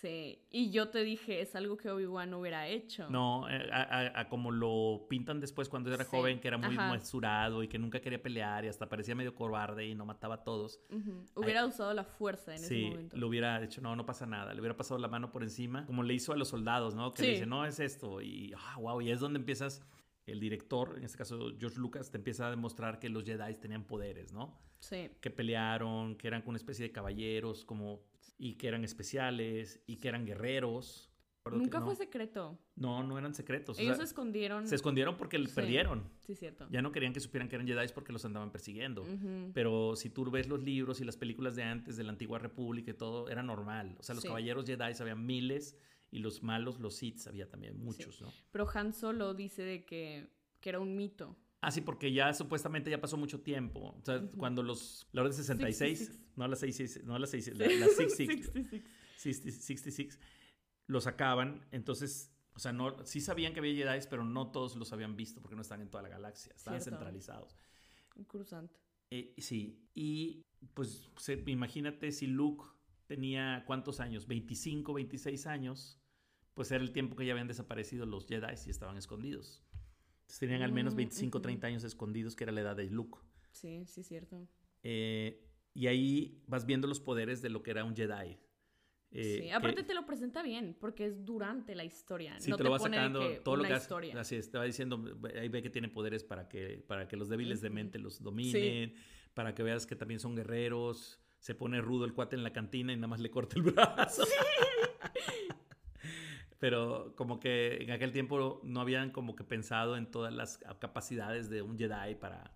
Sí, y yo te dije, es algo que Obi-Wan no hubiera hecho. No, eh, a, como lo pintan después cuando era joven, que era muy mesurado y que nunca quería pelear y hasta parecía medio cobarde y no mataba a todos. Hubiera usado la fuerza en ese momento. Sí, lo hubiera hecho, no, no pasa nada, le hubiera pasado la mano por encima, como le hizo a los soldados, ¿no? Que le dice, no, es esto, y, ah, wow, y es donde empiezas el director, en este caso George Lucas, te empieza a demostrar que los Jedi tenían poderes, ¿no? Sí. Que pelearon, que eran una especie de caballeros, como y que eran especiales y que eran guerreros. Nunca fue secreto. No, no eran secretos. Ellos se escondieron. Se escondieron porque perdieron. Sí, cierto. Ya no querían que supieran que eran Jedi porque los andaban persiguiendo. Pero si tú ves los libros y las películas de antes de la antigua república y todo, era normal. O sea, los caballeros Jedi había miles y los malos, los Sith, había también muchos, ¿no? Pero Han Solo dice de que, que era un mito. Ah, sí, porque ya supuestamente ya pasó mucho tiempo. O sea, cuando los. La orden 66, no la 66, no la 66, la, 66, 66. los sacaban. Entonces, o sea, no, sí sabían que había Jedi, pero no todos los habían visto porque no están en toda la galaxia. Estaban centralizados. Un cruzante. Eh, sí. Y pues imagínate si Luke tenía cuántos años, 25, 26 años, pues era el tiempo que ya habían desaparecido los Jedi y estaban escondidos tenían al menos 25, mm, 30 años escondidos, que era la edad de Luke. Sí, sí, cierto. Eh, y ahí vas viendo los poderes de lo que era un Jedi. Eh, sí, aparte te lo presenta bien, porque es durante la historia. Sí, no te, lo va sacando todo lo que historia. Así es, te va diciendo, ahí ve que tiene poderes para que, para que los débiles de mente los dominen, para que veas que también son guerreros. Se pone rudo el cuate en la cantina y nada más le corta el brazo. Sí. pero como que en aquel tiempo no habían como que pensado en todas las capacidades de un Jedi para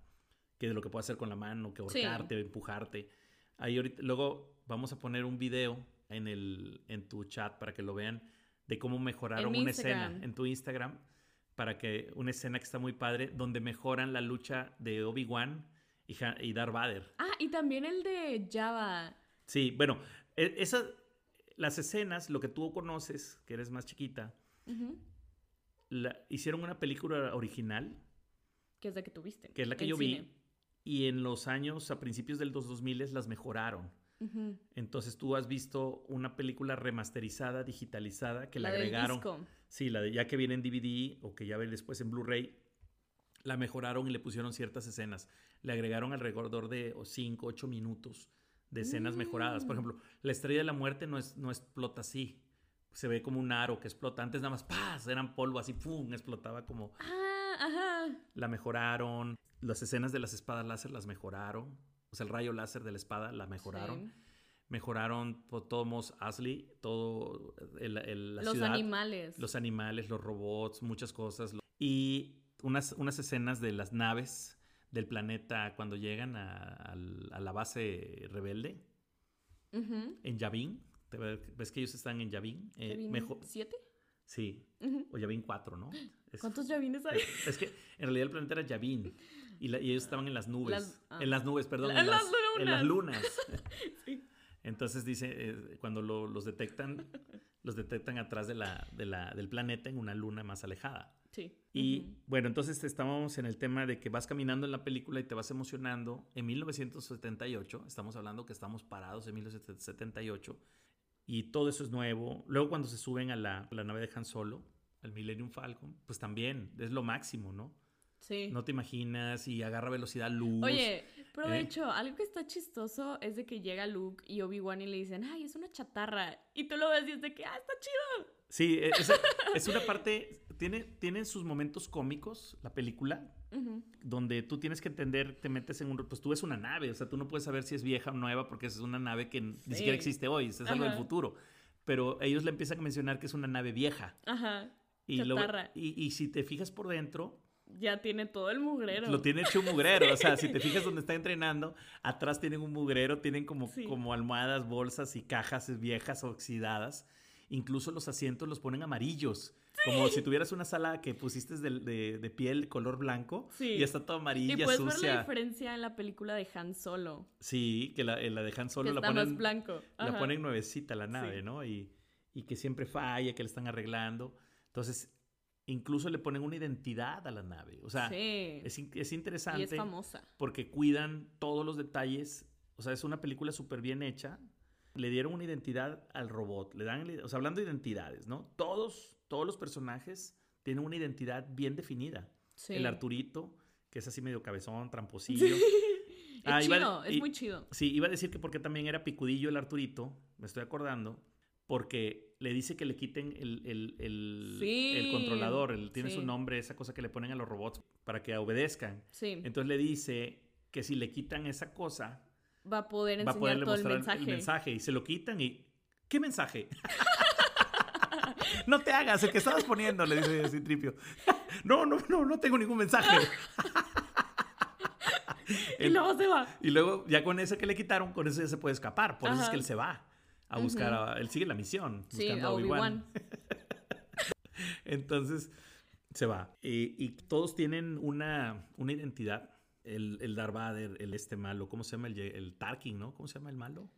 que de lo que puede hacer con la mano, que ahorcarte, empujarte. Ahí ahorita, luego vamos a poner un video en el en tu chat para que lo vean de cómo mejoraron una escena en tu Instagram para que una escena que está muy padre donde mejoran la lucha de Obi-Wan y, y Darth Vader. Ah, y también el de Java. Sí, bueno, e, esa las escenas, lo que tú conoces, que eres más chiquita, hicieron una película original. Que es la que tuviste. Que es la que yo vi. Y en los años, a principios del 2000 las mejoraron. Entonces tú has visto una película remasterizada, digitalizada, que la le agregaron. Sí, la de ya que viene en DVD o que ya ven después en Blu-ray, la mejoraron y le pusieron ciertas escenas. Le agregaron alrededor de 5, 8 minutos de escenas mejoradas. Por ejemplo, la estrella de la muerte no, es, no explota así. Se ve como un aro que explota. Antes nada más, ¡paz! Eran polvo así, ¡pum! Explotaba como... Ah, ajá. La mejoraron. Las escenas de las espadas láser las mejoraron. O sea, el rayo láser de la espada la mejoraron. Mejoraron por todos modos Ashley, todo el, el- la Los ciudad, animales. los animales, los robots, muchas cosas. Y unas, unas escenas de las naves del planeta cuando llegan a, la base rebelde en Yavin. ¿Te ve- ¿Ves que ellos están en Yavin? Eh, ¿Yavin mejo- ¿Siete? sí, o Yavin 4, ¿no? Es- ¿Cuántos Yavines hay? Es que en realidad el planeta era Yavin y, la- y ellos estaban en las nubes. Las- ah. En las nubes, perdón. La- en, las las, en las lunas. Sí. Entonces dice, eh, cuando lo- los detectan, los detectan atrás de la, de la- del planeta en una luna más alejada. Sí. Y Ujú. bueno, entonces estábamos en el tema de que vas caminando en la película y te vas emocionando. En 1978, estamos hablando que estamos parados en 1978 y todo eso es nuevo. Luego cuando se suben a la, a la nave de Han Solo, al Millennium Falcon, pues también es lo máximo, ¿no? Sí. No te imaginas y agarra velocidad luz. Oye, pero de ¿eh? hecho, algo que está chistoso es de que llega Luke y Obi-Wan y le dicen, ay, es una chatarra. Y tú lo ves y es de que, ah, está chido. Sí, e- es, es una parte, tiene, tiene sus momentos cómicos la película, Ujú. donde tú tienes que entender, te metes en un... Pues tú ves una nave, o sea, tú no puedes saber si es vieja o nueva porque es una nave que ni Sí. siquiera existe hoy, es algo del futuro. Pero ellos le empiezan a mencionar que es una nave vieja. Ajá. Y, lo- y, y si te fijas por dentro, Ya tiene todo el mugrero. lo tiene hecho un mugrero. O sea, si te fijas donde está entrenando, atrás tienen un mugrero, tienen como, Sí. como almohadas, bolsas y cajas viejas oxidadas. Incluso los asientos los ponen amarillos. Como si tuvieras una sala que pusiste de, de- de piel color blanco Sí. y está toda Y amarilla, puedes ver la sucia. diferencia en la película de Han Solo. Sí, que la, la dejan solo, que la está ponen, más blanco. la ponen nuevecita la nave, Sí. ¿no? Y, y que siempre falla, que le están arreglando. Entonces, incluso le ponen una identidad a la nave. O sea, sí. es, es y interesante es famosa. porque cuidan todos los detalles. O sea, es una película súper bien hecha. Le dieron una identidad al robot. Le dan, o sea, hablando de identidades, ¿no? Todos, todos los personajes tienen una identidad bien definida. Sí. El Arturito, que es así medio cabezón, tramposillo. Es Ah, iba- chido, es y- muy chido. Sí, iba a decir que porque también era picudillo el Arturito, me estoy acordando, porque le dice que le quiten el, el- el- Sí, el controlador, el- tiene su sí. nombre, esa cosa que le ponen a los robots para que obedezcan. Sí. Entonces le dice que si le quitan esa cosa, Va a poder va a enseñar todo el mensaje. el mensaje y se lo quitan y... ¿Qué mensaje? no te hagas el que estabas poniendo, le dice Citripio. no, no, no, no tengo ningún mensaje. Y luego se va. Y luego, ya con ese que le quitaron, con eso ya se puede escapar. Por eso es que él se va a buscar, a- él sigue la misión, Sí, buscando a Obi-Wan. Entonces, se va. Y, y todos tienen una, una identidad. El, el Darth Vader, el este malo, ¿cómo se llama? El, el Tarkin, ¿no? ¿Cómo se llama el malo?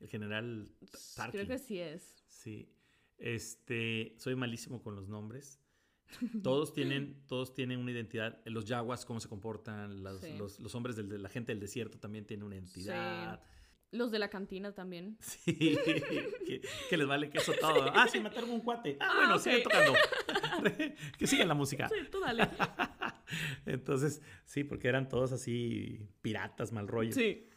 El general Tarkin. Creo que sí es. Sí. Este, soy malísimo con los nombres. Todos tienen, todos tienen una identidad. Los yaguas, cómo se comportan. Los, Sí. los- los hombres, del, de la gente del desierto también tienen una identidad. Los de la cantina también. Sí, que, que les vale queso todo. Ah, sí, mataron un cuate. Ah, Ah, bueno, ok. sigue tocando. que siga la música. Sí, tú dale. Entonces, sí, porque eran todos así piratas, mal rollo. Sí.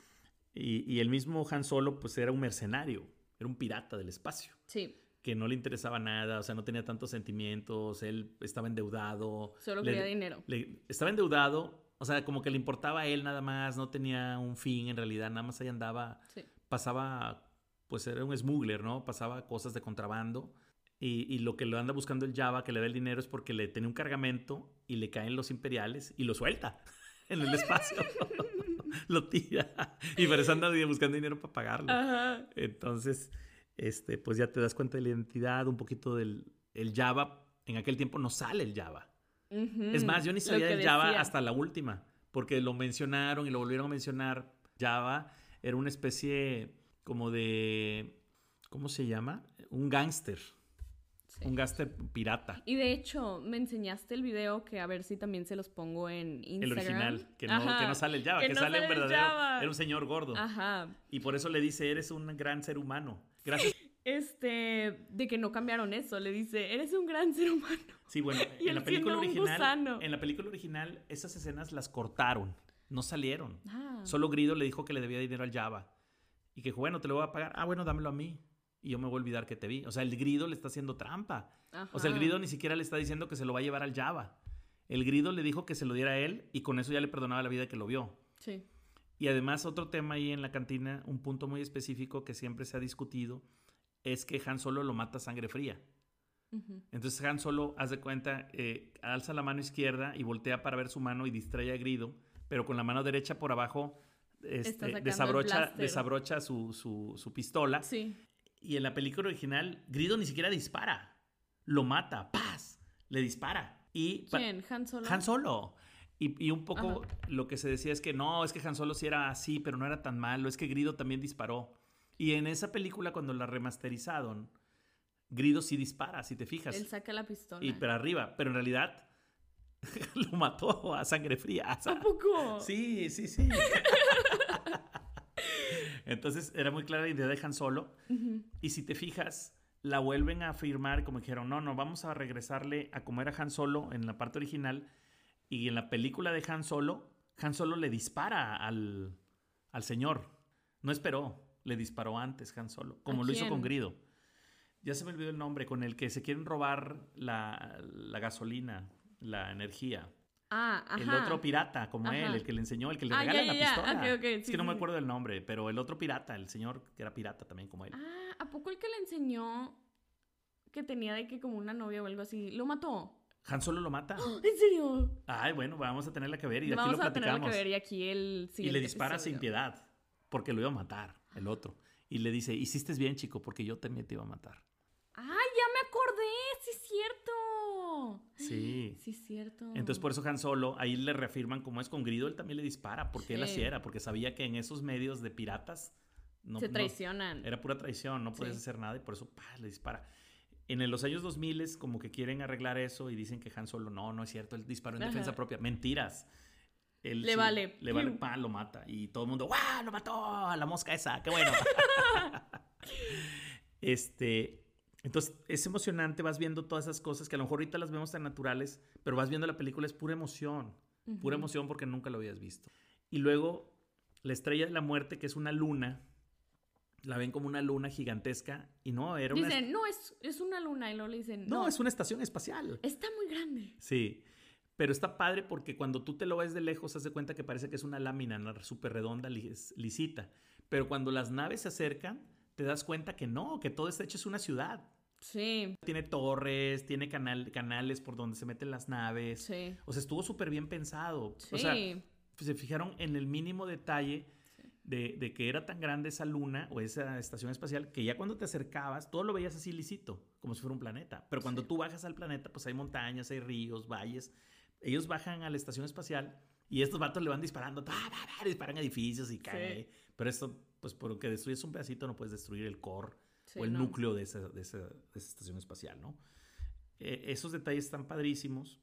Y, y el mismo Han Solo, pues era un mercenario, era un pirata del espacio, Sí. Que no le interesaba nada, o sea, no tenía tantos sentimientos, él estaba endeudado. Solo le- quería dinero. le- estaba endeudado, o sea, como que le importaba a él nada más, no tenía un fin en realidad, nada más ahí andaba Sí. pasaba, pues era un smuggler, ¿no? Pasaba cosas de contrabando. Y, y lo que lo anda buscando el Java, que le da el dinero, es porque le tiene un cargamento y le caen los imperiales y lo suelta en el espacio. lo tira. Y por eso anda buscando dinero para pagarlo. Ajá. Entonces, este, pues ya te das cuenta de la identidad, un poquito del el Java. En aquel tiempo no sale el Java. Es más, yo ni sabía del Java decía. hasta la última, porque lo mencionaron y lo volvieron a mencionar. Java era una especie como de, ¿cómo se llama? Un gángster, Sí. un gángster pirata. Y de hecho, me enseñaste el video que a ver si también se los pongo en Instagram. El original, que no, que no sale el Java, que que, no sale un sale el verdadero, Java. era un señor gordo. Ajá. Y por eso le dice, eres un gran ser humano. Gracias. Este, de que no cambiaron eso, le dice, eres un gran ser humano. Sí, bueno, Y en la película original, en la película original, esas escenas las cortaron, no salieron. Ah, Solo Grido le dijo que le debía dinero al Java. Y que, dijo, bueno, te lo voy a pagar. Ah, bueno, dámelo a mí. Y yo me voy a olvidar que te vi. O sea, el Grido le está haciendo trampa. O sea, el. Grido ni siquiera le está diciendo que se lo va a llevar al Java. El Grido le dijo que se lo diera a él y con eso ya le perdonaba la vida que lo vio. Sí. Y además otro tema ahí en la cantina, un punto muy específico que siempre se ha discutido, es que Han Solo lo mata a sangre fría. Entonces Han Solo, haz de cuenta, eh, alza la mano izquierda y voltea para ver su mano y distrae a Grido, pero con la mano derecha por abajo este, desabrocha, desabrocha su, su, pistola. Sí. Y en la película original, Grido ni siquiera dispara. Lo mata. ¡Paz! Le dispara. Y ¿Quién? ¿Han Solo? Han Solo. Y, un poco lo que se decía es que no, es que Han Solo sí era así, pero no era tan malo. Es que Grido también disparó. Y en esa película, cuando la remasterizaron, Grido sí dispara, si te fijas. Él saca la pistola. Y para arriba. Pero en realidad lo mató a sangre fría. ¿A poco? Sí, sí, sí. Entonces era muy clara la idea de Han Solo. Y si te fijas, la vuelven a afirmar como dijeron, no, no, vamos a regresarle a como era Han Solo en la parte original. Y en la película de Han Solo, Han Solo le dispara al, al señor. No esperó, le disparó antes Han Solo, como lo hizo con Grido. Ya se me olvidó el nombre, con el que se quieren robar la, la gasolina, la energía. Ah, ajá. El otro pirata, como él, el que le enseñó, el que le ah, regala la pistola. es que no me acuerdo del nombre, pero el otro pirata, el señor que era pirata también como él. Ah, ¿a poco el que le enseñó que tenía de que como una novia o algo así, lo mató? Han Solo lo mata. ¿En serio? Ay, bueno, vamos a tenerla que ver y aquí lo platicamos. Vamos a tenerla que ver y aquí el Y le dispara sin piedad, porque lo iba a matar, el otro. Y le dice, hiciste bien, chico, porque yo también te iba a matar. ¡Ah, ya me acordé! ¡Sí es cierto! Sí. Sí, es cierto. Entonces, por eso Han Solo, ahí le reafirman cómo es con Grido, él también le dispara, porque él así era, porque sabía que en esos medios de piratas. No, Se traicionan. era pura traición, no puedes hacer nada y por eso le dispara. En los años 2000 como que quieren arreglar eso y dicen que Han Solo no, no es cierto, él disparó en defensa propia. Mentiras. le vale. Le vale, pa, lo mata. Y todo el mundo, ¡guau! Lo mató la mosca esa, qué bueno. este, entonces es emocionante, vas viendo todas esas cosas que a lo mejor ahorita las vemos tan naturales, pero vas viendo la película, es pura emoción, pura emoción porque nunca lo habías visto. Y luego la estrella de la muerte, que es una luna, la ven como una luna gigantesca y no, era una... Dicen, no, es, es una luna y luego le dicen... No, es una estación espacial. Está muy grande. Sí, pero está padre porque cuando tú te lo ves de lejos, hace cuenta que parece que es una lámina súper redonda, lisita. Pero cuando las naves se acercan, te das cuenta que no, que todo está hecho es una ciudad. Sí. Tiene torres, tiene canal, canales por donde se meten las naves. Sí. O sea, estuvo súper bien pensado. Sí. O sea, se fijaron en el mínimo detalle de, de, que era tan grande esa luna o esa estación espacial que ya cuando te acercabas, todo lo veías así lisito, como si fuera un planeta. Pero cuando tú bajas al planeta, pues hay montañas, hay ríos, valles. Ellos bajan a la estación espacial y estos vatos le van disparando, disparan edificios y caen. Pero esto pues porque destruyes un pedacito no puedes destruir el core o el núcleo de esa, de, esa, de esa, estación espacial, ¿no? Eh, esos detalles están padrísimos,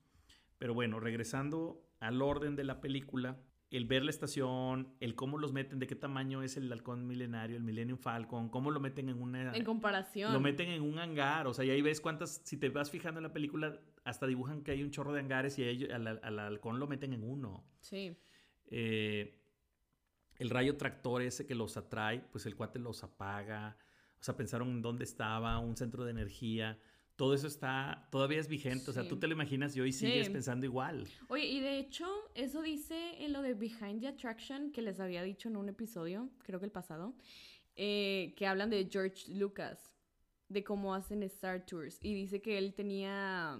pero bueno, regresando al orden de la película, el ver la estación, el cómo los meten, de qué tamaño es el halcón milenario, el Millennium Falcon, cómo lo meten en una... En comparación. Lo meten en un hangar, o sea, y ahí ves cuántas, si te vas fijando en la película, hasta dibujan que hay un chorro de hangares y ellos, al, al, halcón lo meten en uno. Sí. Eh, el rayo tractor ese que los atrae, pues el cuate los apaga. O sea, pensaron en dónde estaba, un centro de energía. Todo eso está, todavía es vigente. O sea, tú te lo imaginas y hoy sigues pensando igual. Oye, y de hecho, eso dice en lo de Behind the Attraction, que les había dicho en un episodio, creo que el pasado, eh, que hablan de George Lucas, de cómo hacen Star Tours. Y dice que él tenía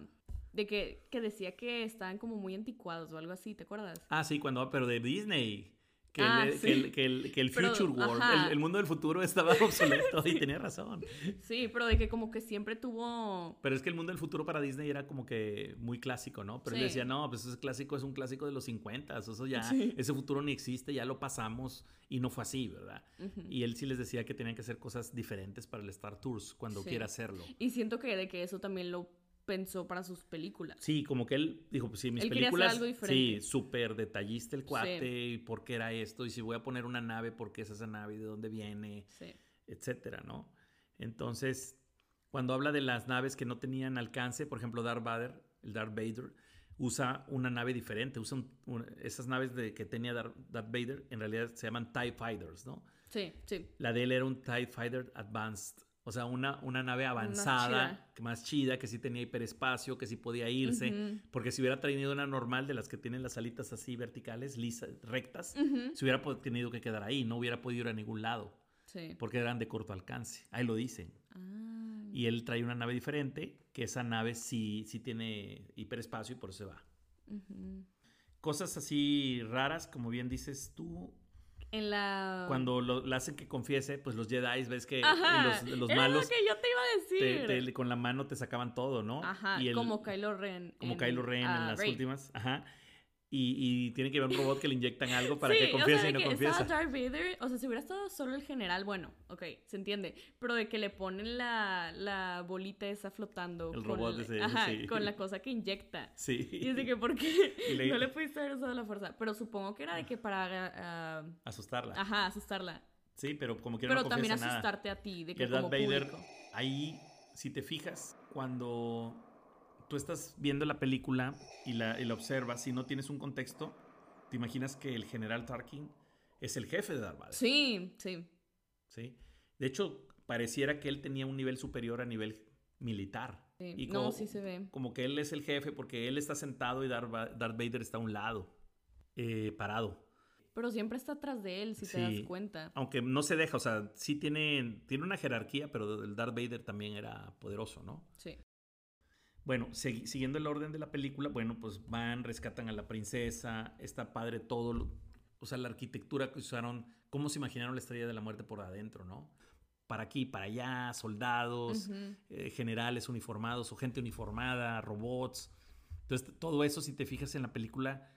de que, que, decía que estaban como muy anticuados o algo así, ¿te acuerdas? Ah, sí, cuando, pero de Disney. Ah, que, el, que, el, que, el, Future World, el, mundo del futuro estaba obsoleto y tenía razón. Sí, pero de que como que siempre tuvo... Pero es que el mundo del futuro para Disney era como que muy clásico, ¿no? Pero él decía, no, pues ese clásico es un clásico de los 50, eso ya, ese futuro ni existe, ya lo pasamos y no fue así, ¿verdad? Y él sí les decía que tenían que hacer cosas diferentes para el Star Tours cuando quiera hacerlo. Y siento que de que eso también lo pensó para sus películas. Sí, como que él dijo, pues sí, mis películas, sí, súper detallista el cuate, y por qué era esto, y si voy a poner una nave, por qué es esa nave, de dónde viene, etcétera, ¿no? Entonces, cuando habla de las naves que no tenían alcance, por ejemplo, Darth Vader, el Darth Vader, usa una nave diferente, usa esas naves de, que tenía Darth, Vader, en realidad se llaman TIE Fighters, ¿no? Sí, sí. La de él era un TIE Fighter Advanced O sea, una, una nave avanzada, más chida, que sí tenía hiperespacio, que sí podía irse. Porque si hubiera tenido una normal de las que tienen las alitas así verticales, lisas, rectas, se hubiera tenido que quedar ahí, no hubiera podido ir a ningún lado. Sí. Porque eran de corto alcance. Ahí lo dicen. Ah. Y él trae una nave diferente, que esa nave sí, sí tiene hiperespacio y por eso se va. Cosas así raras, como bien dices tú, en la... Cuando lo, hacen que confiese, pues los Jedi, ves que los, los malos... lo que yo te iba a decir. con la mano te sacaban todo, ¿no? Ajá, como Kylo Ren. Como Kylo Ren en las últimas. Ajá. Y, tiene que haber un robot que le inyectan algo para que confiese y no confiese. Darth Vader, o sea, si hubiera estado solo el general, bueno, ok, se entiende. Pero de que le ponen la, la bolita esa flotando. El con robot ese, Ajá, con la cosa que inyecta. Sí. Y es de que, ¿por qué no le pudiste haber usado la fuerza? Pero supongo que era de que para. Uh... asustarla. Ajá, asustarla. Sí, pero como que Pero no también asustarte a ti, de que, como Darth Vader, ahí, si te fijas, cuando tú estás viendo la película y la, observas y no tienes un contexto, te imaginas que el general Tarkin es el jefe de Darth Vader. Sí, sí. Sí. De hecho, pareciera que él tenía un nivel superior a nivel militar. Sí. Y como, no, sí se ve. Como que él es el jefe porque él está sentado y Darth, Vader está a un lado, eh, parado. Pero siempre está atrás de él, si te das cuenta. Aunque no se deja, o sea, sí tiene, tiene una jerarquía, pero el Darth Vader también era poderoso, ¿no? Sí. Bueno, siguiendo el orden de la película, bueno, pues van, rescatan a la princesa, está padre todo, o sea, la arquitectura que usaron, cómo se imaginaron la estrella de la muerte por adentro, ¿no? Para aquí, para allá, soldados, eh, generales uniformados o gente uniformada, robots. Entonces, todo eso, si te fijas en la película,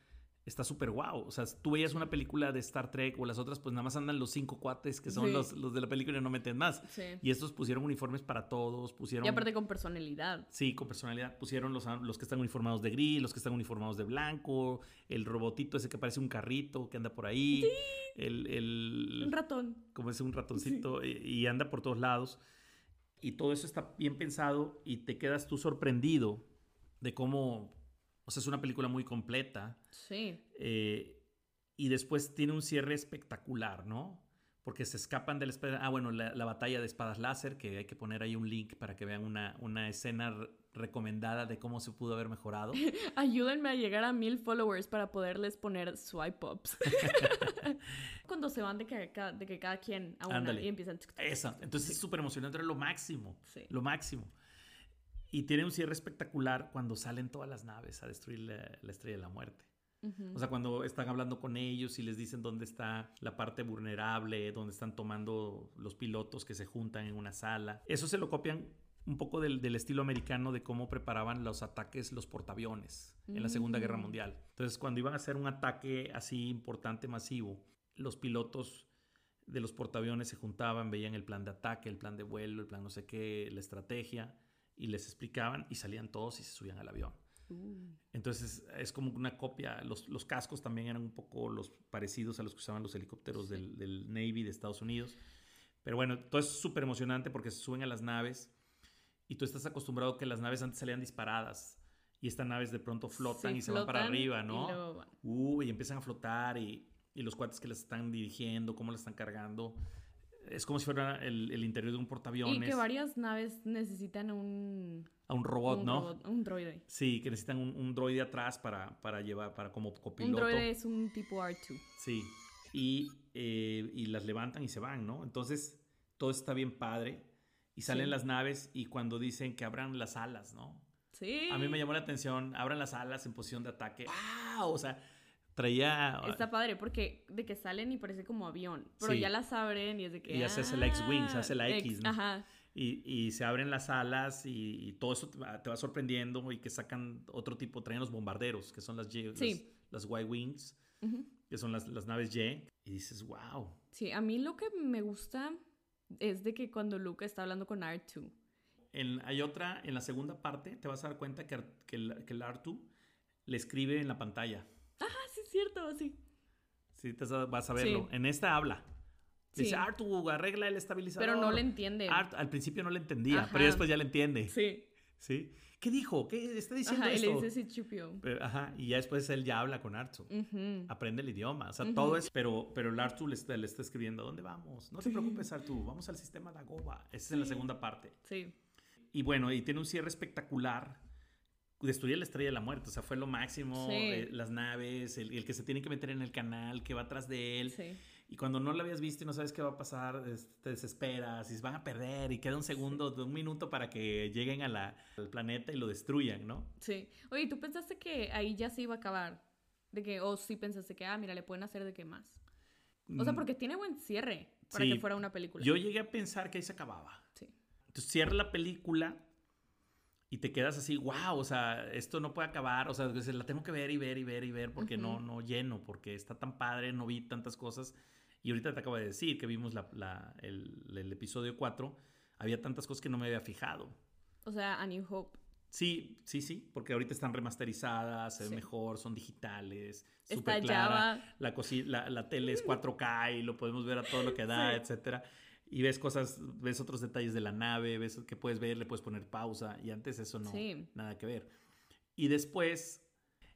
está súper guau. O sea, tú veías una película de Star Trek o las otras, pues nada más andan los cinco cuates que son los, los, de la película y no meten más. Y estos pusieron uniformes para todos, pusieron... Y aparte con personalidad. Sí, con personalidad. Pusieron los, los que están uniformados de gris, los que están uniformados de blanco, el robotito ese que parece un carrito que anda por ahí. Sí. El, el... Un ratón. Como es un ratoncito y anda por todos lados. Y todo eso está bien pensado y te quedas tú sorprendido de cómo o sea, es una película muy completa. Sí. Eh, y después tiene un cierre espectacular, ¿no? Porque se escapan del... Ah, bueno, la, batalla de espadas láser, que hay que poner ahí un link para que vean una, una escena recomendada de cómo se pudo haber mejorado. Ayúdenme a llegar a mil followers para poderles poner swipe ups. Cuando se van de que, de que cada quien a una y empiezan... Eso, entonces es súper emocionante, era lo máximo. Sí. Lo máximo. Y tiene un cierre espectacular cuando salen todas las naves a destruir la, estrella de la muerte. O sea, cuando están hablando con ellos y les dicen dónde está la parte vulnerable, dónde están tomando los pilotos que se juntan en una sala. Eso se lo copian un poco del, estilo americano de cómo preparaban los ataques los portaaviones en la Segunda Guerra mm. Mundial. Entonces, cuando iban a hacer un ataque así importante, masivo, los pilotos de los portaaviones se juntaban, veían el plan de ataque, el plan de vuelo, el plan no sé qué, la estrategia y les explicaban y salían todos y se subían al avión. Uh. Entonces es como una copia, los, los, cascos también eran un poco los parecidos a los que usaban los helicópteros del, del, Navy de Estados Unidos. Pero bueno, todo es súper emocionante porque se suben a las naves y tú estás acostumbrado que las naves antes salían disparadas y estas naves de pronto flotan y se van para arriba, ¿no? Y, uh, y empiezan a flotar y, y, los cuates que las están dirigiendo, cómo las están cargando es como si fuera el, interior de un portaaviones. Y que varias naves necesitan un... A un robot, ¿no? un droide. Sí, que necesitan un, droide atrás para, para llevar, para como copiloto. Un droide es un tipo R2. Sí. Y, eh, y las levantan y se van, ¿no? Entonces, todo está bien padre. Y salen las naves y cuando dicen que abran las alas, ¿no? Sí. A mí me llamó la atención, abran las alas en posición de ataque. ¡Wow! O sea, traía... Está padre porque de que salen y parece como avión, pero ya las abren y es de que... Y ya se hace la X-Wing, se hace la ah, X, ¿no? Ajá. Y, y, se abren las alas y, todo eso te va, sorprendiendo y que sacan otro tipo, traen los bombarderos, que son las, las, Y-Wings, que son las, las naves Y, y dices, wow. Sí, a mí lo que me gusta es de que cuando Luke está hablando con R2. En, hay otra, en la segunda parte, te vas a dar cuenta que, que, el, que el R2 le escribe en la pantalla cierto, sí. Sí, te vas a verlo. En esta habla. Dice, Artu, arregla el estabilizador. Pero no le entiende. al principio no le entendía, pero después ya le entiende. Sí. ¿Sí? ¿Qué dijo? ¿Qué está diciendo Ajá, y esto? le dice. Pero, ajá, y ya después él ya habla con Artu. Ujú. Aprende el idioma. O sea, Ujú. todo es. Pero, pero el Artu le está, le está escribiendo: ¿a dónde vamos? No te preocupes, Artu. Vamos al sistema Dagoba. Esa es en la Sí. segunda parte. Sí. Y bueno, y tiene un cierre espectacular. Destruye la estrella de la muerte. O sea, fue lo máximo. Sí. eh, las naves, el, el que se tiene que meter en el canal, que va atrás de él. Sí. Y cuando no lo habías visto y no sabes qué va a pasar, te desesperas y se van a perder y queda un segundo, de un minuto para que lleguen a la- al planeta y lo destruyan, ¿no? Sí. Oye, ¿tú pensaste que ahí ya se iba a acabar? De que, o sí pensaste que, ah, mira, le pueden hacer de qué más. O sea, Mm, porque tiene buen cierre para Sí. que fuera una película. Yo llegué a pensar que ahí se acababa. Sí. Entonces cierra la película y te quedas así, wow, o sea, esto no puede acabar, o sea, la tengo que ver y ver y ver y ver porque no, Ujú. no lleno, porque está tan padre, no vi tantas cosas. Y ahorita te acabo de decir que vimos la- la- el, el episodio 4, había tantas cosas que no me había fijado. O sea, A New Hope. Sí, sí, sí, porque ahorita están remasterizadas, se ven Sí. mejor, son digitales, súper clara. La, la, la tele es 4K y lo podemos ver a todo lo que da, Sí. etcétera. Y ves cosas, ves otros detalles de la nave, ves que puedes ver, le puedes poner pausa y antes eso no, Sí. nada que ver. Y después,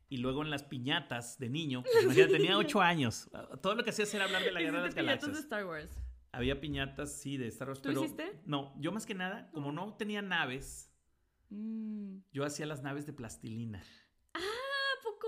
y luego en las piñatas de niño, pues, tenía 8 años. Todo lo que hacías era hablar de la guerra de las galaxias. de Star Wars. Había piñatas, sí, de Star Wars, ¿Tú pero hiciste? no, yo más que nada, como no tenía naves, Mm. yo hacía las naves de plastilina.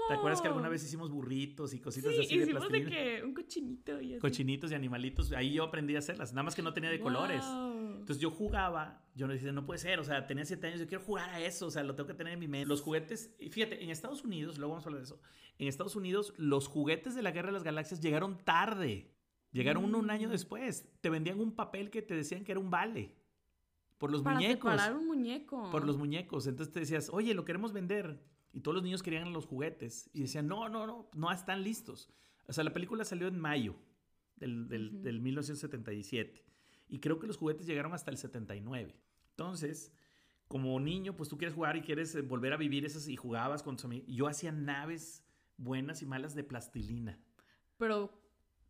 ¿Te acuerdas que alguna vez hicimos burritos y cositas Sí, así de hicimos de que un cochinito y así. Cochinitos y animalitos. Ahí yo aprendí a hacerlas, nada más que no tenía de colores. Entonces yo jugaba, yo no decía, no puede ser, o sea, tenía siete años, yo quiero jugar a eso, o sea, lo tengo que tener en mi mente. Los juguetes, fíjate, en Estados Unidos, luego vamos a hablar de eso, en Estados Unidos los juguetes de la Guerra de las Galaxias llegaron tarde, llegaron uno un año Mm. después, te vendían un papel que te decían que era un vale, por los Para muñecos. separar un muñeco. por los muñecos. Entonces te decías, oye, lo queremos vender. Y todos los niños querían los juguetes. Y decían, no, no, no, no están listos. O sea, la película salió en mayo del, del, Ujú. del 1977. Y creo que los juguetes llegaron hasta el 79. Entonces, como niño, pues tú quieres jugar y quieres eh, volver a vivir esas y jugabas con tus amigos. Yo hacía naves buenas y malas de plastilina. Pero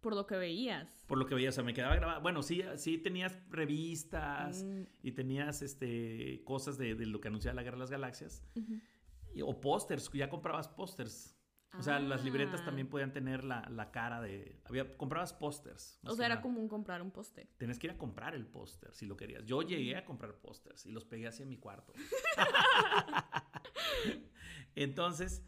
por lo que veías. Por lo que veía, o sea, me quedaba grabado. Bueno, sí, sí tenías revistas Mm, y tenías este, cosas de, de lo que anunciaba la Guerra de las Galaxias. Y- O pósters, ya comprabas pósters. O sea, las libretas Ah. también podían tener la, la cara de... Había, comprabas pósters. O sea, era nada. común comprar un póster. Tenías que ir a comprar el póster si lo querías. Yo llegué a comprar pósters y los pegué hacia mi cuarto. Entonces,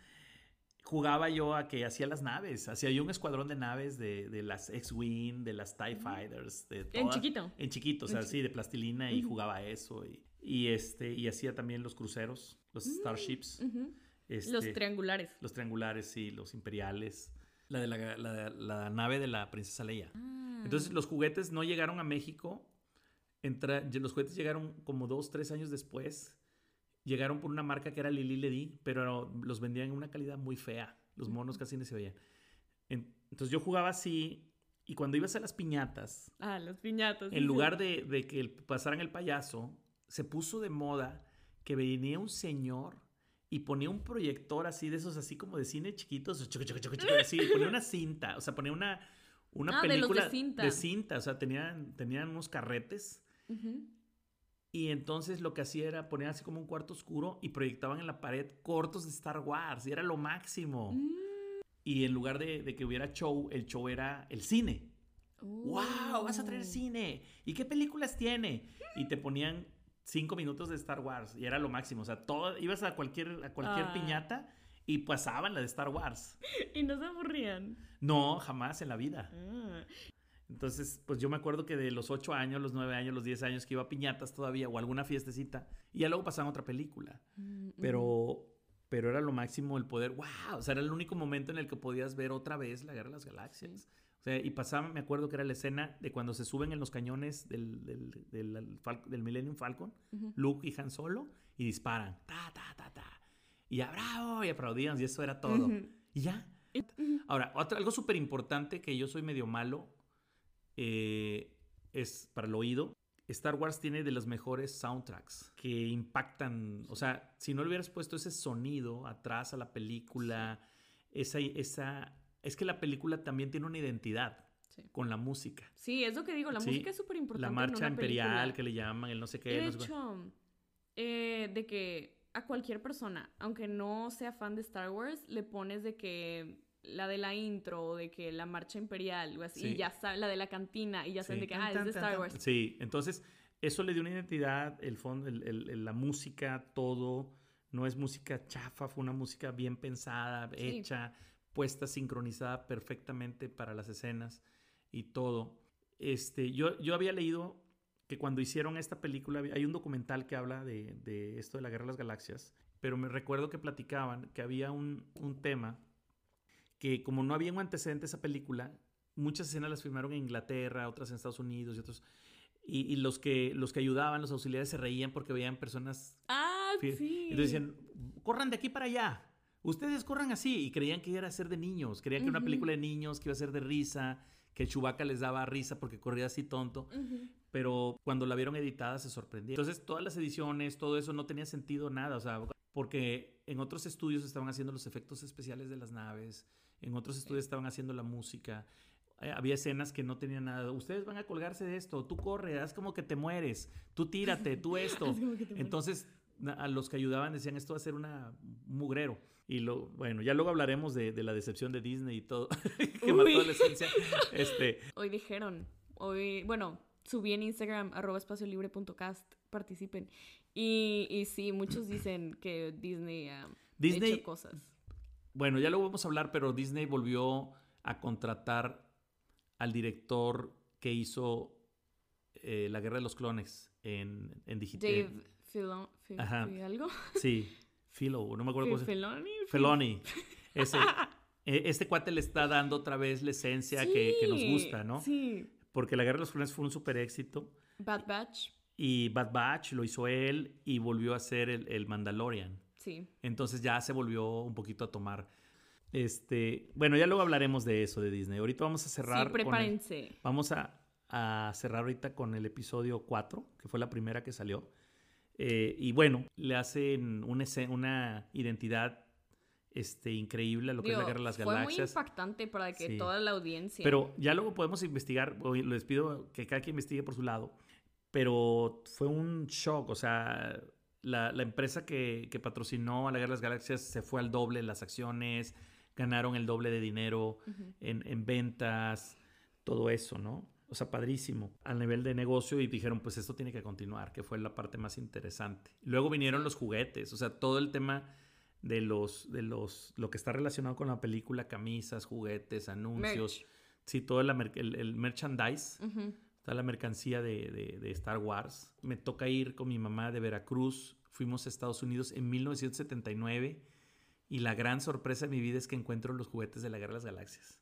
jugaba yo a que hacía las naves. Hacía yo un escuadrón de naves de, de las X-Wing, de las TIE Fighters. De En chiquito. En chiquito, o sea, sí, de plastilina y jugaba eso. Y, y, este, y hacía también los cruceros, los Starships. Ujú. este, Mm, Los triangulares. los triangulares, sí, los imperiales. La de la, la- la nave de la princesa Leia. Ah. Entonces los juguetes no llegaron a México. Entra- los juguetes llegaron como dos, tres años después. Llegaron por una marca que era Lili Ledi, pero los vendían en una calidad muy fea. Los monos casi ni se veían. En- Entonces yo jugaba así y cuando ibas a las piñatas, Ah, las piñatas. en sí. lugar de, de que pasaran el payaso, se puso de moda que venía un señor y ponía un proyector así de esos, así como de cine chiquitos, choco, choco, choco, así, ponía una cinta, o sea, ponía una, una Ah, de los de película cinta. cinta, o sea, tenían, tenían unos carretes y entonces lo que hacía era poner así como un cuarto oscuro y proyectaban en la pared cortos de Star Wars y era lo máximo. Mm. Y en lugar de, de que hubiera show, el show era el cine. ¡Wow! Vas a traer Oh. cine. ¿Y qué películas tiene? Y te ponían cinco minutos de Star Wars y era lo máximo. O sea, todo, ibas a cualquier, a cualquier Ah. piñata y pasaban la de Star Wars. Y no se aburrían. No, jamás en la vida. Ah. Entonces, pues yo me acuerdo que de los 8 años, los 9 años, los 10 años que iba a piñatas todavía o alguna fiestecita y ya luego pasaban otra película. Mm, Pero, pero era lo máximo el poder, wow, o sea, era el único momento en el que podías ver otra vez la Guerra de las Galaxias. Sea, y pasaba, me acuerdo que era la escena de cuando se suben en los cañones del, del, del, Millennium Falcon. Luke y Han Solo, y disparan, ta, ta, ta, ta. Y ya, bravo, y aplaudían, y eso era todo. Y ya. Ahora, algo súper importante que yo soy medio malo eh, es para el oído. Star Wars tiene de los mejores soundtracks que impactan. O sea, si no le hubieras puesto ese sonido atrás a la película, esa, esa. Es que la película también tiene una identidad Sí. con la música. Sí, es lo que digo. La Sí, música es súper importante. La en marcha una imperial película. que le llaman, el no sé qué. de no sé hecho, eh, de que a cualquier persona, aunque no sea fan de Star Wars, le pones de que la de la intro o de que la marcha imperial o así, Sí. y ya saben, la de la cantina y ya saben Sí. de que, Tan, ah, es de Star tan. Wars. Sí, entonces eso le dio una identidad, el fondo, el- el- el- la música, todo. No es música chafa, fue una música bien pensada, Sí. hecha, puesta, sincronizada perfectamente para las escenas y todo. Este, yo, yo había leído que cuando hicieron esta película, hay un documental que habla de, de esto de la Guerra de las Galaxias, pero me recuerdo que platicaban que había un, un tema que como no había un antecedente a esa película, muchas escenas las filmaron en Inglaterra, otras en Estados Unidos y otros. Y, y los, que, los que ayudaban, los auxiliares, se reían porque veían personas... Ah, sí. Entonces decían, corran de aquí para allá. Ustedes corran así. Y creían que iba a ser de niños. Creían que era una película de niños, que iba a ser de risa, que Chewbacca les daba risa porque corría así tonto. Pero cuando la vieron editada se sorprendieron. Entonces todas las ediciones, todo eso no tenía sentido nada. O sea, porque en otros estudios estaban haciendo los efectos especiales de las naves. En otros estudios estaban haciendo la música. Eh, había escenas que no tenían nada. Ustedes van a colgarse de esto. Tú corre, haz como que te mueres. Tú tírate, tú esto. Entonces, a los que ayudaban decían esto va a ser una un mugrero. Y lo, bueno, ya luego hablaremos de, de la decepción de Disney y todo, que Uy. mató la esencia. Este, Hoy dijeron, hoy, bueno, subí en Instagram, arroba espaciolibre.cast, participen. Y, y sí, muchos dicen que Disney ha Disney- hecho cosas. bueno, ya luego vamos a hablar, pero Disney volvió a contratar al director que hizo eh, La Guerra de los Clones en, en digital. Dave Filon, Fi- Ajá. Fi- algo. Sí, Philo, no me acuerdo cómo se Filoni. Fi- Feloni. Ese, eh, este cuate le está dando otra vez la esencia que, que nos gusta, ¿no? Sí. Porque La Guerra de los Clones fue un super éxito. Bad Batch. Y Bad Batch lo hizo él y volvió a ser el, el Mandalorian. Sí. Entonces ya se volvió un poquito a tomar. Este, bueno, ya luego hablaremos de eso de Disney. Ahorita vamos a cerrar. Sí, con el- prepárense. vamos a, a cerrar ahorita con el episodio 4, que fue la primera que salió. Eh, y bueno, le hacen una, una identidad este, increíble a lo que es la Guerra de las fue muy Galaxias. impactante para que Sí. toda la audiencia. Pero ya luego podemos investigar, les pido que cada quien investigue por su lado, pero fue un shock, o sea, la, la empresa que, que patrocinó a la Guerra de las Galaxias se fue al doble en las acciones, ganaron el doble de dinero Ujú. en, en ventas, todo eso, ¿no? O sea, padrísimo al nivel de negocio y dijeron, pues esto tiene que continuar, que fue la parte más interesante. Luego vinieron los juguetes, o sea, todo el tema de los, de los, lo que está relacionado con la película, camisas, juguetes, anuncios. Merch. Sí, todo el, el- el merchandise, Ujú. toda la mercancía de, de- de Star Wars. Me toca ir con mi mamá de Veracruz. Fuimos a Estados Unidos en 1979 y la gran sorpresa de mi vida es que encuentro los juguetes de la Guerra de las Galaxias.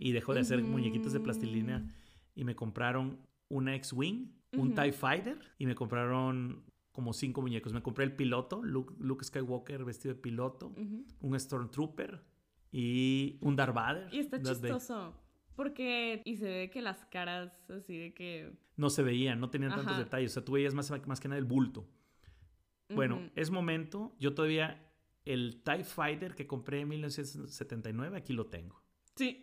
Y dejo de hacer muñequitos de plastilina y me compraron una X-Wing, un. TIE Fighter y me compraron como cinco muñecos. Me compré el piloto, Luke, Luke Skywalker vestido de piloto, un Stormtrooper y un Darth Vader. Y está chistoso. Porque, y se ve que las caras así de que... no se veían, no tenían tantos detalles. O sea, tú veías más, más que nada el bulto. Bueno, es momento. Yo todavía el TIE Fighter que compré en 1979, aquí lo tengo. Sí.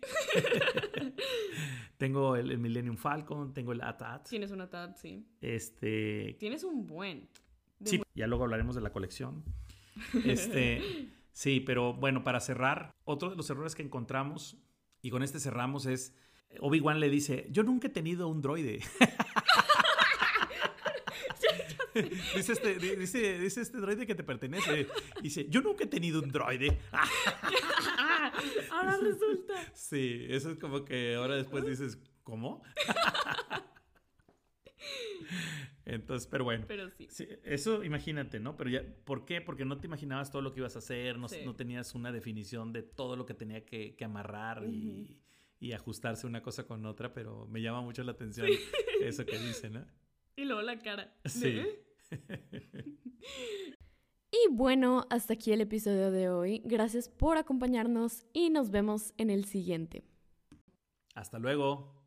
Tengo el, el Millennium Falcon, tengo el AT-AT. Tienes una TAD, sí. Este. Tienes un buen. Sí, ya luego hablaremos de la colección. Este. sí, pero bueno, para cerrar, otro de los errores que encontramos, y con este cerramos, es. Obi-Wan le dice: Yo nunca he tenido un droide. dice, este, di- dice, dice este droide que te pertenece. Dice: Yo nunca he tenido un droide. Ah, ahora resulta. Sí, eso es como que ahora después dices: ¿Cómo? Entonces, pero bueno. Pero sí. Sí, eso imagínate, ¿no? Pero ya, ¿por qué? Porque no te imaginabas todo lo que ibas a hacer, no, Sí. no tenías una definición de todo lo que tenía que, que amarrar y, y ajustarse una cosa con otra, pero me llama mucho la atención eso que dice, ¿no? Y luego la cara. Sí. Y bueno, hasta aquí el episodio de hoy. Gracias por acompañarnos y nos vemos en el siguiente. Hasta luego.